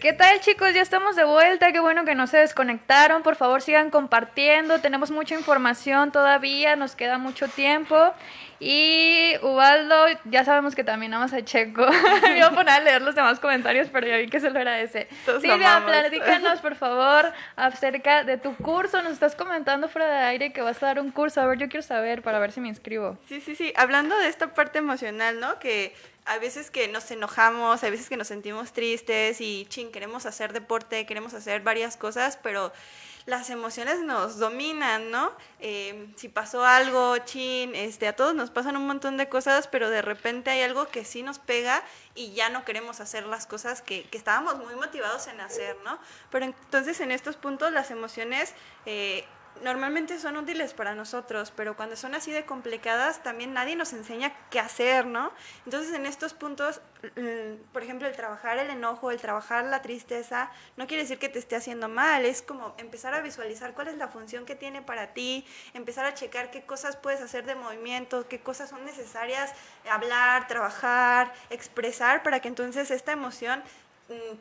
¿Qué tal chicos? Ya estamos de vuelta, qué bueno que no se desconectaron, por favor sigan compartiendo, tenemos mucha información todavía, nos queda mucho tiempo y Ubaldo, ya sabemos que también amas a Checo, me iba a poner a leer los demás comentarios, pero ya vi que solo era ese. Todos lo Silvia, platícanos por favor acerca de tu curso, nos estás comentando fuera de aire que vas a dar un curso, a ver, yo quiero saber para ver si me inscribo. Sí, sí, sí. Hablando de esta parte emocional, ¿no? Que a veces que nos enojamos, a veces que nos sentimos tristes y, ching, queremos hacer deporte, queremos hacer varias cosas, pero las emociones nos dominan, ¿no? Eh, si pasó algo, chin, este, a todos nos pasan un montón de cosas, pero de repente hay algo que sí nos pega y ya no queremos hacer las cosas que, que estábamos muy motivados en hacer, ¿no? Pero entonces en estos puntos las emociones... eh, normalmente son útiles para nosotros, pero cuando son así de complicadas, también nadie nos enseña qué hacer, ¿no? Entonces, en estos puntos, por ejemplo, el trabajar el enojo, el trabajar la tristeza, no quiere decir que te esté haciendo mal, es como empezar a visualizar cuál es la función que tiene para ti, empezar a checar qué cosas puedes hacer de movimiento, qué cosas son necesarias hablar, trabajar, expresar, para que entonces esta emoción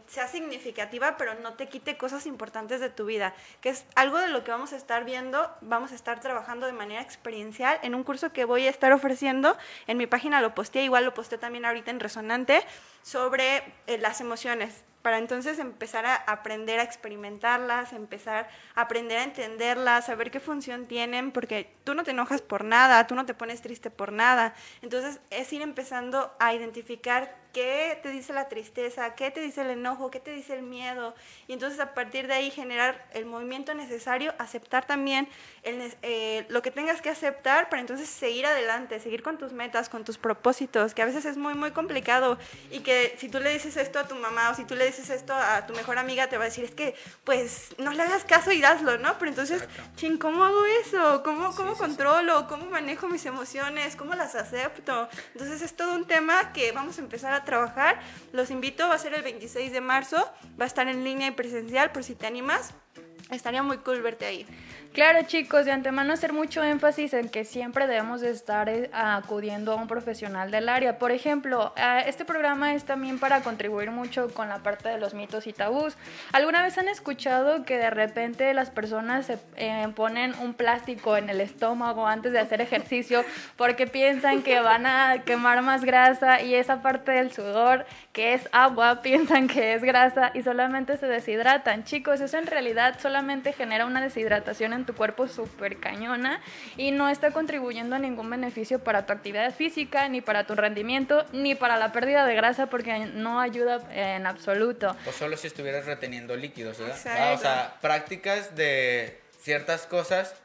sea significativa, pero no te quite cosas importantes de tu vida, que es algo de lo que vamos a estar viendo, vamos a estar trabajando de manera experiencial en un curso que voy a estar ofreciendo, en mi página lo posteé, igual lo posteé también ahorita en Resonante, sobre eh, las emociones. para entonces empezar a aprender a experimentarlas, empezar a aprender a entenderlas, saber qué función tienen, porque tú no te enojas por nada, tú no te pones triste por nada. Entonces es ir empezando a identificar qué te dice la tristeza, qué te dice el enojo, qué te dice el miedo. Y entonces a partir de ahí generar el movimiento necesario, aceptar también el, eh, lo que tengas que aceptar para entonces seguir adelante, seguir con tus metas, con tus propósitos, que a veces es muy, muy complicado. Y que si tú le dices esto a tu mamá o si tú le dices esto a tu mejor amiga, te va a decir, es que pues no le hagas caso y hazlo, ¿no? Pero entonces, ching, ¿cómo hago eso? ¿Cómo, cómo controlo? ¿Cómo manejo mis emociones? ¿Cómo las acepto? Entonces es todo un tema que vamos a empezar a trabajar. Los invito, va a ser el 26 de marzo, va a estar en línea y presencial por si te animas. Estaría muy cool verte ahí. Claro, chicos, de antemano hacer mucho énfasis en que siempre debemos de estar eh, acudiendo a un profesional del área. Por ejemplo, eh, este programa es también para contribuir mucho con la parte de los mitos y tabús. ¿Alguna vez han escuchado que de repente las personas se eh, ponen un plástico en el estómago antes de hacer ejercicio porque piensan que van a quemar más grasa y esa parte del sudor que es agua piensan que es grasa y solamente se deshidratan? Chicos, eso en realidad solamente genera una deshidratación en tu cuerpo súper cañona y no está contribuyendo a ningún beneficio para tu actividad física, ni para tu rendimiento, ni para la pérdida de grasa porque no ayuda en absoluto. O solo si estuvieras reteniendo líquidos, ¿verdad? Ah, o sea, prácticas de ciertas cosas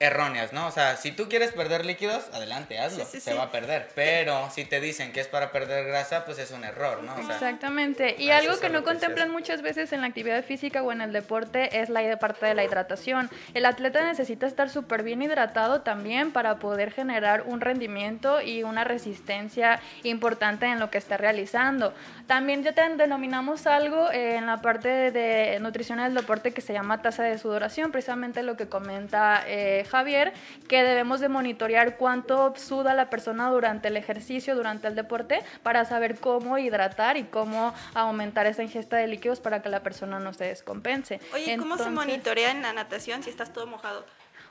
erróneas, ¿no? O sea, si tú quieres perder líquidos, adelante, hazlo, se va a perder. Pero si te dicen que es para perder grasa, pues es un error, ¿no? Exactamente. Y algo que no contemplan muchas veces en la actividad física o en el deporte es la parte de la hidratación. El atleta necesita estar súper bien hidratado también para poder generar un rendimiento y una resistencia importante en lo que está realizando. También ya te denominamos algo en la parte de nutrición del deporte que se llama tasa de sudoración, precisamente lo que comenta eh, Javier, que debemos de monitorear cuánto suda la persona durante el ejercicio, durante el deporte, para saber cómo hidratar y cómo aumentar esa ingesta de líquidos para que la persona no se descompense. Oye, ¿cómo se monitorea en la natación si estás todo mojado?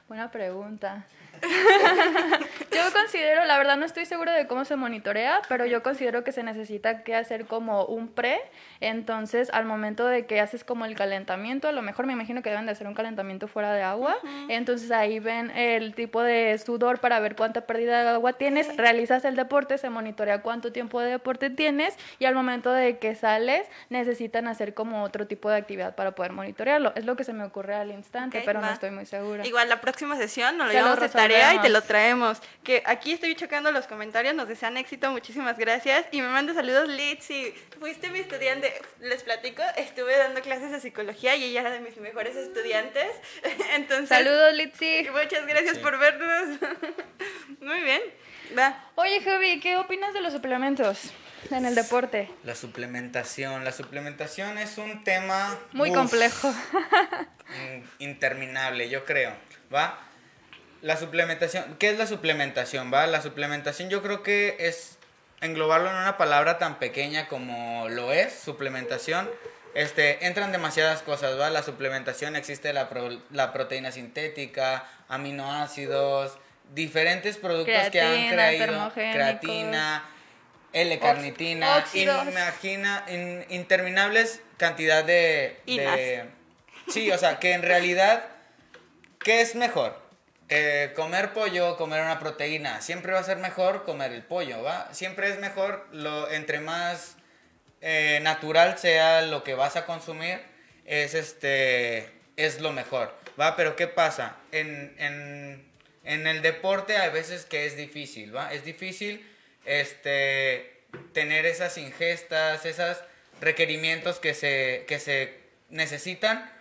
Buena pregunta. yo considero, la verdad no estoy segura de cómo se monitorea, pero yo considero que se necesita que hacer como un pre. Entonces, al momento de que haces como el calentamiento, a lo mejor me imagino que deben de hacer un calentamiento fuera de agua. Entonces ahí ven el tipo de sudor para ver cuánta pérdida de agua tienes. Realizas el deporte, se monitorea cuánto tiempo de deporte tienes y al momento de que sales necesitan hacer como otro tipo de actividad para poder monitorearlo. Es lo que se me ocurre al instante, pero no estoy muy segura. Igual la próxima sesión nos lo llevamos de tarea y te lo traemos. Que aquí estoy checando los comentarios, nos desean éxito, muchísimas gracias. Y me manda saludos Litzy. Fuiste mi estudiante, les platico, estuve dando clases de psicología y ella era de mis mejores estudiantes. Entonces, saludos Litzy. Muchas gracias por vernos. Muy bien. Va. Oye, Javi, ¿qué opinas de los suplementos? en el deporte. La suplementación. La suplementación es un tema... Muy complejo. interminable, yo creo. ¿Va? La suplementación, ¿qué es la suplementación? ¿Va? La suplementación yo creo que es englobarlo en una palabra tan pequeña como lo es, suplementación. Este, entran demasiadas cosas, ¿va? La suplementación existe la, la proteína sintética, aminoácidos, diferentes productos que han creído, creatina, L-carnitina, imagina, interminables cantidad de, de... Sí, o sea, que en realidad, ¿qué es mejor? Eh, comer pollo, comer una proteína, siempre va a ser mejor comer el pollo, ¿va? Siempre es mejor, lo, entre más eh, natural sea lo que vas a consumir, es, este, es lo mejor, ¿va? Pero ¿qué pasa? En, en, en el deporte hay veces que es difícil, ¿va? Es difícil este, tener esas ingestas, esos requerimientos que se, que se necesitan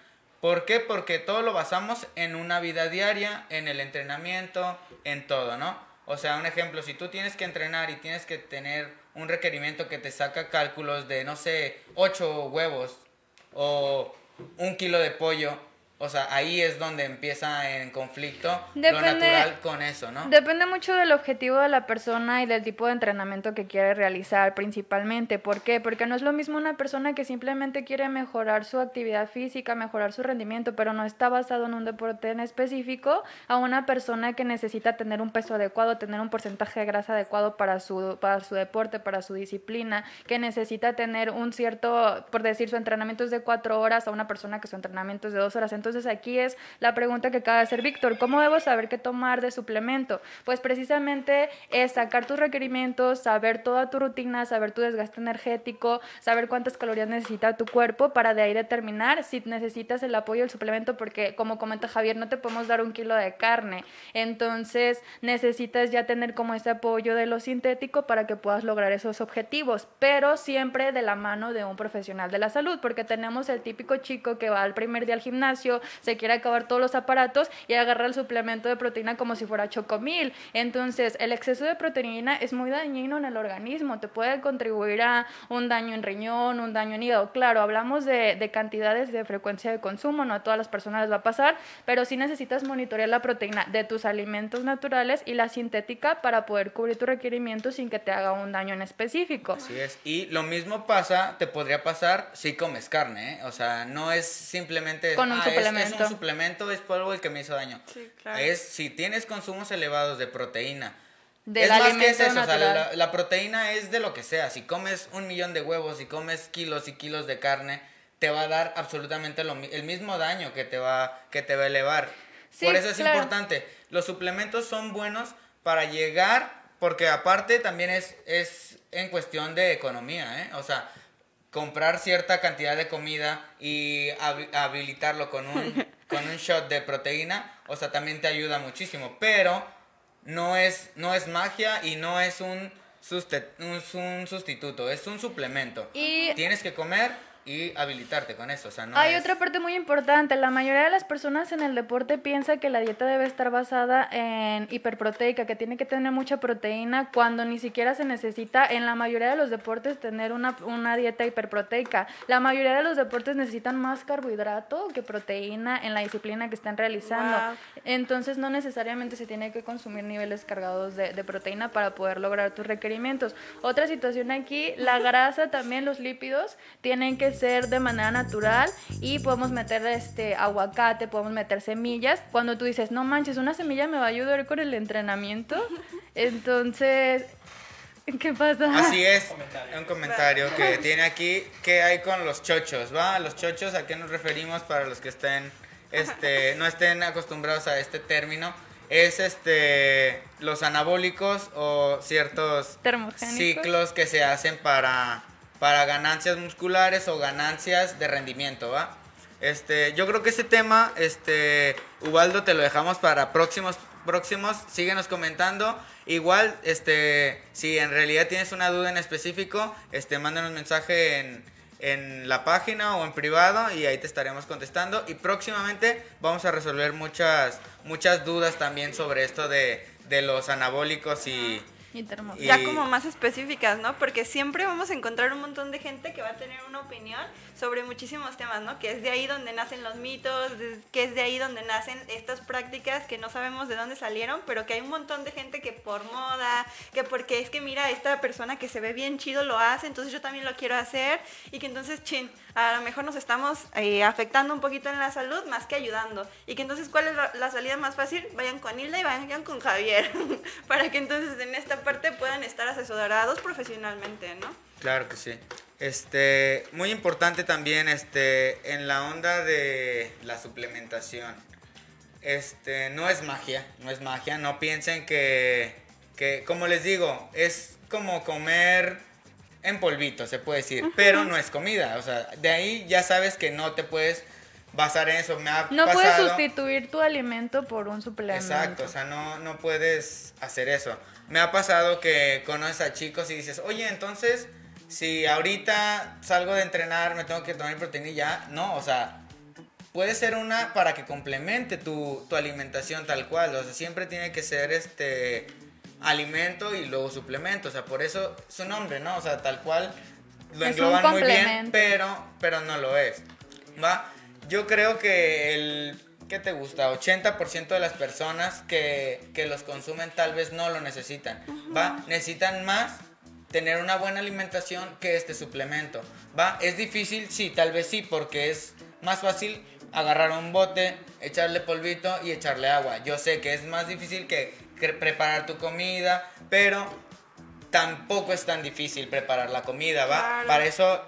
¿Por qué? Porque todo lo basamos en una vida diaria, en el entrenamiento, en todo, ¿no? O sea, un ejemplo, si tú tienes que entrenar y tienes que tener un requerimiento que te saca cálculos de, no sé, 8 huevos o un kilo de pollo, o sea, ahí es donde empieza en conflicto lo natural con eso, ¿no? Depende mucho del objetivo de la persona y del tipo de entrenamiento que quiere realizar principalmente. ¿Por qué? Porque no es lo mismo una persona que simplemente quiere mejorar su actividad física, mejorar su rendimiento, pero no está basado en un deporte en específico, a una persona que necesita tener un peso adecuado, tener un porcentaje de grasa adecuado para su, para su deporte, para su disciplina, que necesita tener un cierto, por decir, su entrenamiento es de cuatro horas a una persona que su entrenamiento es de dos horas. Entonces aquí es la pregunta que acaba de hacer Víctor, ¿cómo debo saber qué tomar de suplemento? Pues precisamente es sacar tus requerimientos, saber toda tu rutina, saber tu desgaste energético, saber cuántas calorías necesita tu cuerpo para de ahí determinar si necesitas el apoyo del suplemento, porque como comenta Javier, no te podemos dar un kilo de carne. Entonces necesitas ya tener como ese apoyo de lo sintético para que puedas lograr esos objetivos, pero siempre de la mano de un profesional de la salud, porque tenemos el típico chico que va al primer día al gimnasio, se quiere acabar todos los aparatos y agarra el suplemento de proteína como si fuera chocomil. Entonces, el exceso de proteína es muy dañino en el organismo, te puede contribuir a un daño en riñón, un daño en hígado. Claro, hablamos de, de cantidades de frecuencia de consumo, no a todas las personas les va a pasar, pero sí necesitas monitorear la proteína de tus alimentos naturales y la sintética para poder cubrir tu requerimiento sin que te haga un daño en específico. Así es. Y lo mismo pasa, te podría pasar si comes carne, ¿eh? O sea, no es simplemente... Con un "Ah, es- Es, suplemento. un suplemento, es polvo el que me hizo daño. Sí, claro. Es si tienes consumos elevados de proteína. Del es más que es eso, o sea, la, la proteína es de lo que sea. Si comes un millón de huevos, si comes kilos y kilos de carne, te va a dar absolutamente lo el mismo daño que te va, que te va a elevar. Sí, Por eso es claro. importante. Los suplementos son buenos para llegar, porque aparte también es, es en cuestión de economía, ¿eh? O sea, comprar cierta cantidad de comida y habi- habilitarlo con un, con un shot de proteína, o sea, también te ayuda muchísimo, pero no es, no es magia y no es un, un, un sustituto, es un suplemento. Y- Tienes que comer y habilitarte con eso, o sea, no Hay es- otra parte muy importante. La mayoría de las personas en el deporte piensa que la dieta debe estar basada en hiperproteica, que tiene que tener mucha proteína, cuando ni siquiera se necesita en la mayoría de los deportes tener una, una dieta hiperproteica. La mayoría de los deportes necesitan más carbohidrato que proteína en la disciplina que están realizando. Wow. Entonces no necesariamente se tiene que consumir niveles cargados de, de proteína para poder lograr tus requerimientos. Otra situación aquí, la grasa también, los lípidos tienen que ser de manera natural y podemos meter este aguacate, podemos meter semillas. Cuando tú dices, no manches, una semilla me va a ayudar con el entrenamiento, entonces, ¿qué pasa? Así es, un comentario que tiene aquí, ¿qué hay con los chochos? ¿Va? Los chochos, ¿a qué nos referimos para los que estén, este, no estén acostumbrados a este término? Es este, los anabólicos o ciertos ciclos que se hacen para, para ganancias musculares o ganancias de rendimiento, ¿va? Este, yo creo que ese tema, este, Ubaldo, te lo dejamos para próximos, próximos, síguenos comentando. Igual, este, si en realidad tienes una duda en específico, este, mándanos mensaje en, en la página o en privado y ahí te estaremos contestando. Y próximamente vamos a resolver muchas, muchas dudas también sobre esto de, de los anabólicos y, Y y- ya como más específicas, ¿no? Porque siempre vamos a encontrar un montón de gente que va a tener una opinión sobre muchísimos temas, ¿no? Que es de ahí donde nacen los mitos, que es de ahí donde nacen estas prácticas que no sabemos de dónde salieron, pero que hay un montón de gente que por moda, que porque es que mira, esta persona que se ve bien chido lo hace, entonces yo también lo quiero hacer, y que entonces, chin, a lo mejor nos estamos eh, afectando un poquito en la salud más que ayudando. Y que entonces, ¿cuál es la salida más fácil? Vayan con Hilda y vayan con Javier, para que entonces en esta parte puedan estar asesorados profesionalmente, ¿no? Claro que sí. Este, muy importante también, este, en la onda de la suplementación. Este, no es magia, no es magia. No piensen que, que, como les digo, es como comer en polvito, se puede decir, pero no es comida. O sea, de ahí ya sabes que no te puedes basar en eso. Me ha No puedes sustituir tu alimento por un suplemento. Exacto, o sea, no, no puedes hacer eso. Me ha pasado que conoces a chicos y dices, oye, entonces, si ahorita salgo de entrenar, me tengo que tomar mi proteína y ya, no, o sea, puede ser una para que complemente tu, tu alimentación tal cual, o sea, siempre tiene que ser este alimento y luego suplemento, o sea, por eso su nombre, ¿no? O sea, tal cual lo Es engloban muy bien, pero, pero no lo es, ¿va? yo creo que el, ¿qué te gusta? 80% de las personas que, que los consumen tal vez no lo necesitan, ¿va? Necesitan más tener una buena alimentación que este suplemento, ¿va? Es difícil, sí, tal vez sí, porque es más fácil agarrar un bote, echarle polvito y echarle agua. Yo sé que es más difícil que, que preparar tu comida, pero tampoco es tan difícil preparar la comida, ¿va? Claro. Para eso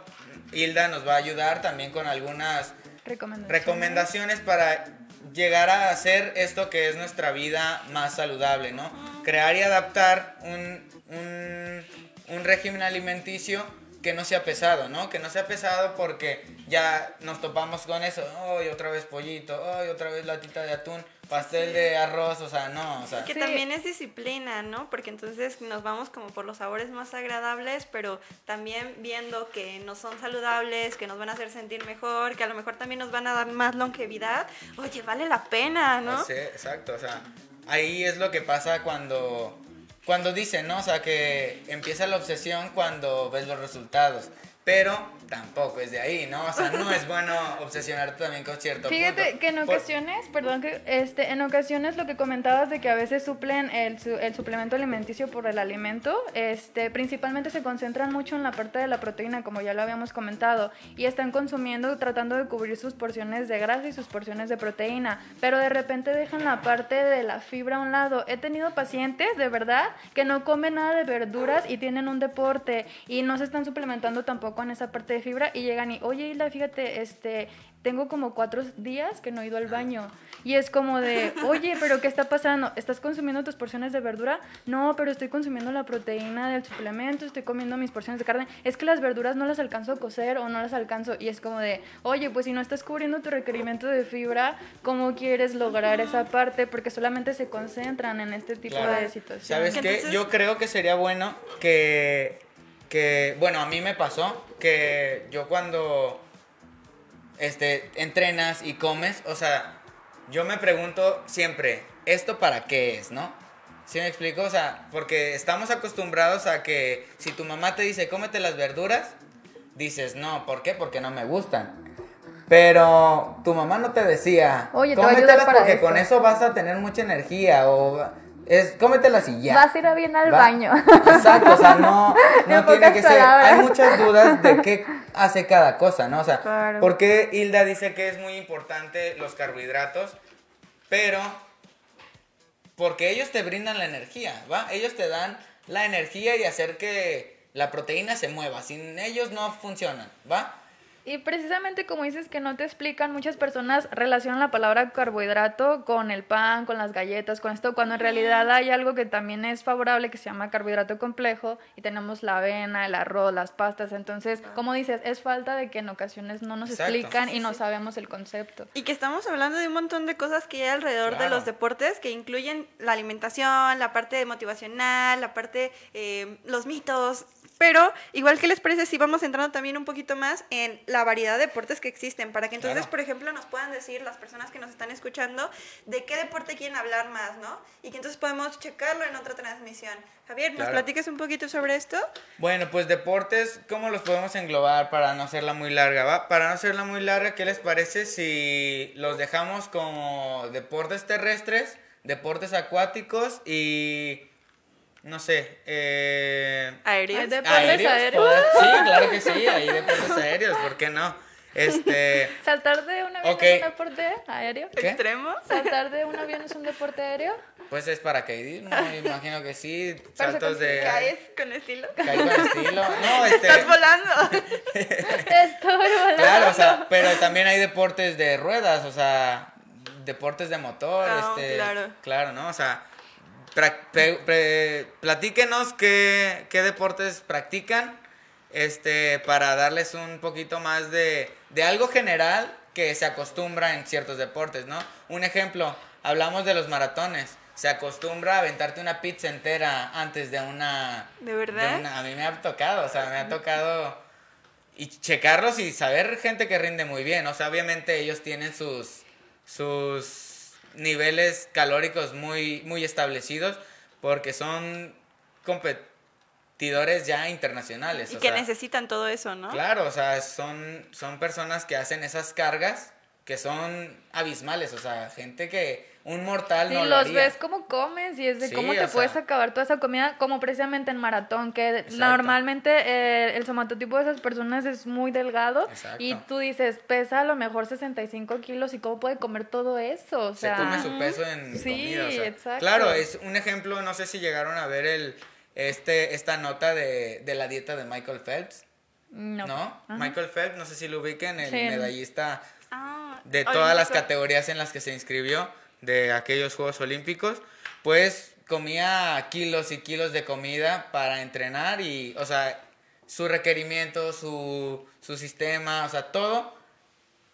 Hilda nos va a ayudar también con algunas Recomendaciones. recomendaciones para llegar a hacer esto que es nuestra vida más saludable, ¿no? Crear y adaptar un, un, un régimen alimenticio que no sea pesado, ¿no? Que no sea pesado porque ya nos topamos con eso, hoy otra vez pollito, hoy otra vez latita de atún, pastel de arroz, o sea, no, o sea, Que Sí. también es disciplina, ¿no? Porque entonces nos vamos como por los sabores más agradables, pero también viendo que no son saludables, que nos van a hacer sentir mejor, que a lo mejor también nos van a dar más longevidad. Oye, vale la pena, ¿no? Sí, exacto, o sea, ahí es lo que pasa cuando, cuando dicen, ¿no? O sea, que empieza la obsesión cuando ves los resultados, pero tampoco es de ahí, ¿no? O sea, no es bueno obsesionarte también con cierto Fíjate punto. que en Por- ocasiones, perdón, que este, en ocasiones lo que comentabas de que a veces suplen el, el suplemento alimenticio por el alimento, este, principalmente se concentran mucho en la parte de la proteína, como ya lo habíamos comentado, y están consumiendo, tratando de cubrir sus porciones de grasa y sus porciones de proteína, pero de repente dejan la parte de la fibra a un lado. He tenido pacientes, de verdad, que no comen nada de verduras y tienen un deporte y no se están suplementando tampoco en esa parte de fibra y llegan y, oye, Hilda, fíjate, este, tengo como cuatro días que no he ido al baño. Y es como de, oye, pero ¿qué está pasando? ¿Estás consumiendo tus porciones de verdura? No, pero estoy consumiendo la proteína del suplemento, estoy comiendo mis porciones de carne. Es que las verduras no las alcanzo a cocer o no las alcanzo. Y es como de, oye, pues si no estás cubriendo tu requerimiento de fibra, ¿cómo quieres lograr esa parte? Porque solamente se concentran en este tipo Claro. de situaciones. ¿Sabes Que qué? entonces- Yo creo que sería bueno que, que, bueno, a mí me pasó que yo cuando este, entrenas y comes, o sea, yo me pregunto siempre, ¿esto para qué es, no? ¿Sí me explico? O sea, porque estamos acostumbrados a que si tu mamá te dice, cómete las verduras, dices, no, ¿por qué? Porque no me gustan. Pero tu mamá no te decía, Oye, te cómetelas porque esto". con eso vas a tener mucha energía o es cómetelas y ya. Vas a ir a bien al ¿va? baño. Exacto, o sea, no, no tiene que ser. palabras. Hay muchas dudas de qué hace cada cosa, ¿no? O sea, Claro. ¿por qué Hilda dice que es muy importante los carbohidratos? Pero porque ellos te brindan la energía, ¿va? Ellos te dan la energía y hacer que la proteína se mueva. Sin ellos no funcionan, ¿va? Y precisamente como dices que no te explican, muchas personas relacionan la palabra carbohidrato con el pan, con las galletas, con esto, cuando en realidad hay algo que también es favorable que se llama carbohidrato complejo y tenemos la avena, el arroz, las pastas. Entonces, como dices, es falta de que en ocasiones no nos Exacto. explican y no sabemos el concepto. Y que estamos hablando de un montón de cosas que hay alrededor de los deportes, que incluyen la alimentación, la parte motivacional, la parte, eh, los mitos. Pero, igual que les parece, si vamos entrando también un poquito más en la variedad de deportes que existen, para que entonces, Claro. por ejemplo, nos puedan decir las personas que nos están escuchando de qué deporte quieren hablar más, ¿no? Y que entonces podemos checarlo en otra transmisión. Javier, ¿nos Claro. platicas un poquito sobre esto? Bueno, pues deportes, ¿cómo los podemos englobar para no hacerla muy larga? ¿va? Para no hacerla muy larga, ¿qué les parece si los dejamos como deportes terrestres, deportes acuáticos y, no sé, eh, Aéreos. Hay deportes aéreos. Sí, claro que sí, hay deportes aéreos, ¿por qué no? Este, ¿Saltar de un avión es un deporte aéreo? ¿qué? ¿Extremo? ¿Saltar de un avión es un deporte aéreo? Pues es paracaidismo, me imagino que sí, saltos de... ¿Caes con estilo? Caí con estilo. No, este... Estás volando. Estoy volando. Claro, o sea, pero también hay deportes de ruedas, o sea, deportes de motor, Ah, este, claro. claro, ¿no? O sea, pra- pre- pre- platíquenos qué, qué deportes practican, este, para darles un poquito más de, de algo general que se acostumbra en ciertos deportes, ¿no? Un ejemplo, hablamos de los maratones. Se acostumbra a aventarte una pizza entera antes de una... ¿De verdad? una- a mí me ha tocado, o sea, me ha tocado y checarlos y saber gente que rinde muy bien. O sea, obviamente ellos tienen sus, sus niveles calóricos muy, muy establecidos porque son competidores ya internacionales. Y o que sea, necesitan todo eso, ¿no? Claro, o sea, son, son personas que hacen esas cargas que son abismales, o sea, gente que un mortal Sí, no lo los haría. ves cómo comes y es de Sí, cómo te puedes sea. acabar toda esa comida, como precisamente en maratón, que Exacto. normalmente eh, el somatotipo de esas personas es muy delgado Exacto. y tú dices, pesa a lo mejor 65 kilos y cómo puede comer todo eso, o se come su peso en Sí, comida. o sea, exacto. Claro, es un ejemplo, no sé si llegaron a ver el este esta nota de, de la dieta de Michael Phelps, No. Michael Phelps, no sé si lo ubiquen, el medallista Ah, de todas las categorías en las que se inscribió de aquellos Juegos Olímpicos, pues comía kilos y kilos de comida para entrenar y, o sea, su requerimiento, su, su sistema, o sea, todo,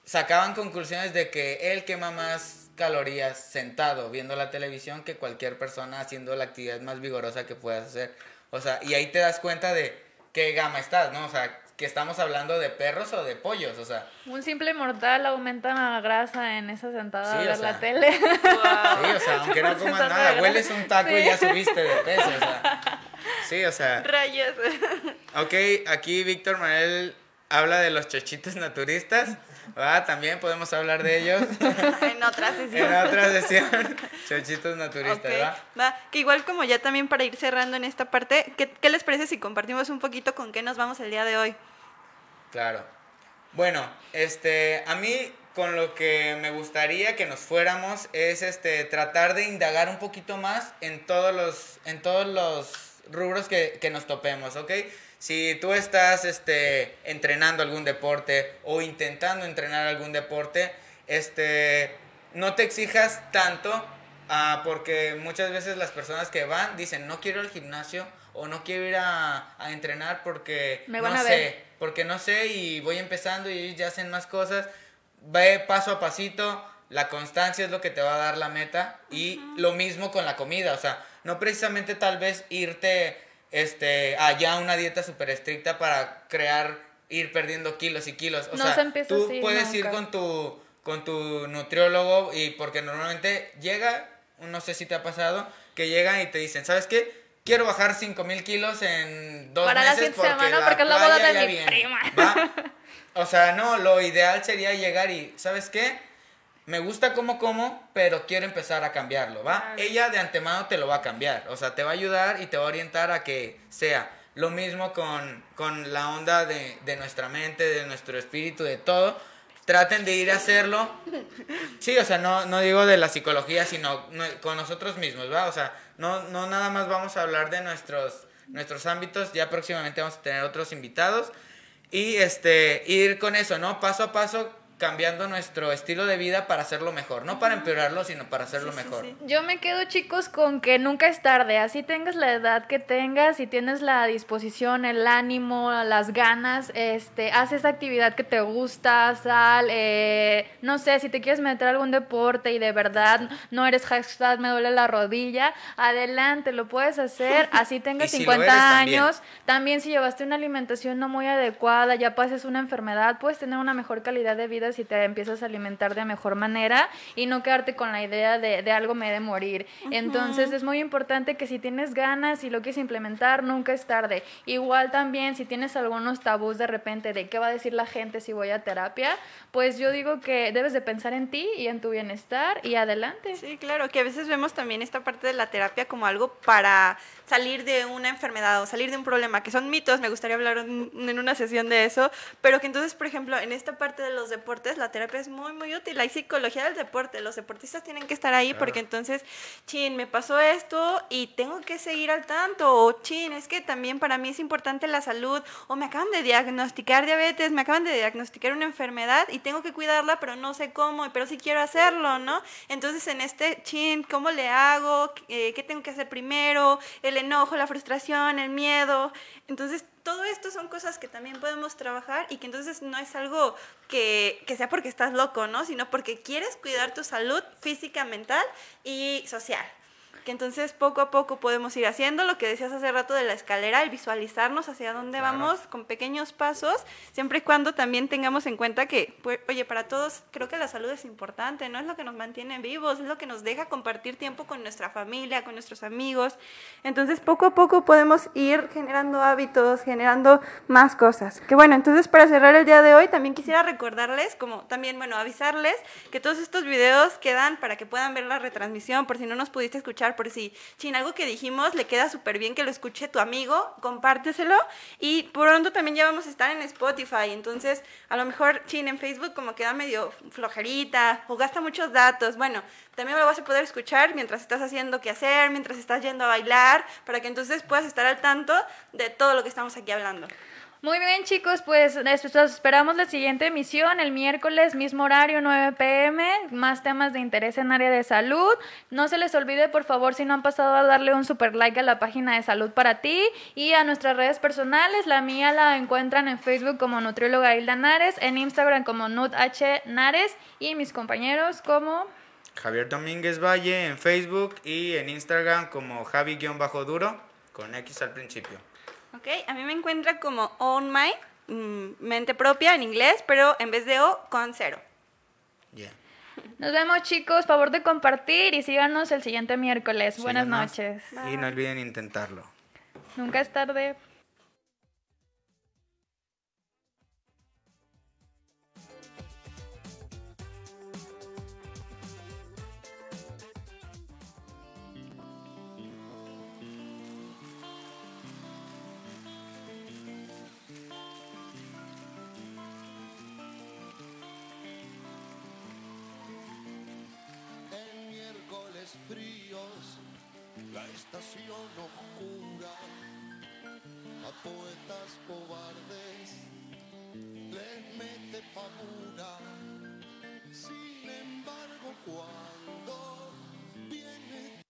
sacaban conclusiones de que él quema más calorías sentado viendo la televisión que cualquier persona haciendo la actividad más vigorosa que puedas hacer. O sea, y ahí te das cuenta de qué gama estás, ¿no? O sea, que estamos hablando de perros o de pollos, o sea, Un simple mortal aumenta la grasa en esa sentada Sí, a o ver sea. la tele. Sí, o sea, aunque no comas nada, grasa. hueles un taco y ya subiste de peso, o sea. Sí, o sea. Rayos. Ok, aquí Víctor Manuel habla de los chochitos naturistas. ¿va? También podemos hablar de ellos en otra sesión. en otra sesión. Chochitos naturistas, ¿va? va. Que igual como ya también para ir cerrando en esta parte, ¿qué, qué les parece si compartimos un poquito con qué nos vamos el día de hoy? Claro. Bueno, este, a mí con lo que me gustaría que nos fuéramos es este tratar de indagar un poquito más en todos los en todos los rubros que, que nos topemos, ¿ok? Si tú estás este entrenando algún deporte o intentando entrenar algún deporte, este no te exijas tanto ah, porque muchas veces las personas que van dicen no quiero ir al gimnasio o no quiero ir a, a entrenar porque Me van no a sé, ver. porque no sé y voy empezando y ellos ya hacen más cosas. Ve paso a pasito, la constancia es lo que te va a dar la meta y lo mismo con la comida, o sea, no precisamente tal vez irte este allá una dieta súper estricta para crear ir perdiendo kilos y kilos, o No sea, se empieza tú así, puedes ir con tu con tu nutriólogo y porque normalmente llega, no sé si te ha pasado, que llegan y te dicen, ¿sabes qué? Quiero bajar 5 mil kilos en dos Para la meses siguiente semana, la porque es la boda de mi viene", prima. ¿va? O sea, no, lo ideal sería llegar y, ¿sabes qué? Me gusta cómo como, pero quiero empezar a cambiarlo, ¿va? Ella de antemano te lo va a cambiar, o sea, te va a ayudar y te va a orientar a que sea lo mismo con, con la onda de, de nuestra mente, de nuestro espíritu, de todo. Traten de ir a hacerlo. Sí, o sea, no, no digo de la psicología, sino no- con nosotros mismos, ¿va? O sea, no, no nada más vamos a hablar de nuestros, nuestros ámbitos, ya próximamente vamos a tener otros invitados. Y este, ir con eso, ¿no? Paso a paso, cambiando nuestro estilo de vida para hacerlo mejor. No para empeorarlo, sino para hacerlo mejor. Yo me quedo, chicos, con que nunca es tarde. Así tengas la edad que tengas, si tienes la disposición, el ánimo, las ganas, este, haz esa actividad que te gusta, sal, eh, no sé, si te quieres meter a algún deporte y de verdad no eres hashtag me duele la rodilla, adelante, lo puedes hacer. Así tengas si lo 50 eres, también. años, también si llevaste una alimentación no muy adecuada, ya pases una enfermedad, puedes tener una mejor calidad de vida si te empiezas a alimentar de mejor manera y no quedarte con la idea de, de algo me he de morir. Entonces es muy importante que si tienes ganas y lo quieres implementar, nunca es tarde. Igual también si tienes algunos tabús de repente de qué va a decir la gente si voy a terapia, pues yo digo que debes de pensar en ti y en tu bienestar y adelante. Sí, claro, que a veces vemos también esta parte de la terapia como algo para salir de una enfermedad o salir de un problema, que son mitos, me gustaría hablar en en una sesión de eso, pero que entonces, por ejemplo, en esta parte de los deportes, la terapia es muy, muy útil, hay psicología del deporte, los deportistas tienen que estar ahí porque entonces, chin, me pasó esto y tengo que seguir al tanto, o chin, es que también para mí es importante la salud, o me acaban de diagnosticar diabetes, me acaban de diagnosticar una enfermedad y tengo que cuidarla, pero no sé cómo, pero sí quiero hacerlo, ¿no? Entonces, en este chin, ¿cómo le hago? ¿Qué tengo que hacer primero? El enojo, la frustración, el miedo. Entonces, todo esto son cosas que también podemos trabajar y que entonces no es algo que, que sea porque estás loco, ¿no? Sino porque quieres cuidar tu salud física, mental y social. Que entonces poco a poco podemos ir haciendo lo que decías hace rato de la escalera, el visualizarnos hacia dónde Claro. vamos con pequeños pasos, siempre y cuando también tengamos en cuenta que, pues, oye, para todos creo que la salud es importante, ¿no? Es lo que nos mantiene vivos, es lo que nos deja compartir tiempo con nuestra familia, con nuestros amigos. Entonces, poco a poco podemos ir generando hábitos, generando más cosas. Que bueno, entonces para cerrar el día de hoy, también quisiera recordarles, como también, bueno, avisarles que todos estos videos quedan para que puedan ver la retransmisión, por si no nos pudiste escuchar, por si, chin, algo que dijimos le queda súper bien que lo escuche tu amigo, compárteselo. Y pronto también ya vamos a estar en Spotify, entonces a lo mejor, chin, en Facebook como queda medio flojerita o gasta muchos datos. Bueno, también lo vas a poder escuchar mientras estás haciendo qué hacer, mientras estás yendo a bailar, para que entonces puedas estar al tanto de todo lo que estamos aquí hablando. Muy bien, chicos, pues eso, los esperamos la siguiente emisión el miércoles, mismo horario, 9 pm, más temas de interés en área de salud. No se les olvide, por favor, si no han pasado a darle un super like a la página de Salud para ti y a nuestras redes personales. La mía la encuentran en Facebook como Nutrióloga Hilda Nares, en Instagram como Nut H Nares y mis compañeros como... Javier Domínguez Valle en Facebook y en Instagram como Javi-Duro con X al principio. Ok, a mí me encuentra como Own My, mm, mente propia en inglés, pero en vez de O, con cero. Yeah. Nos vemos, chicos. Favor de compartir y síganos el siguiente miércoles. Buenas noches. Y no olviden intentarlo. Nunca es tarde. oscura a poetas cobardes les mete pavura. Sin embargo, cuando viene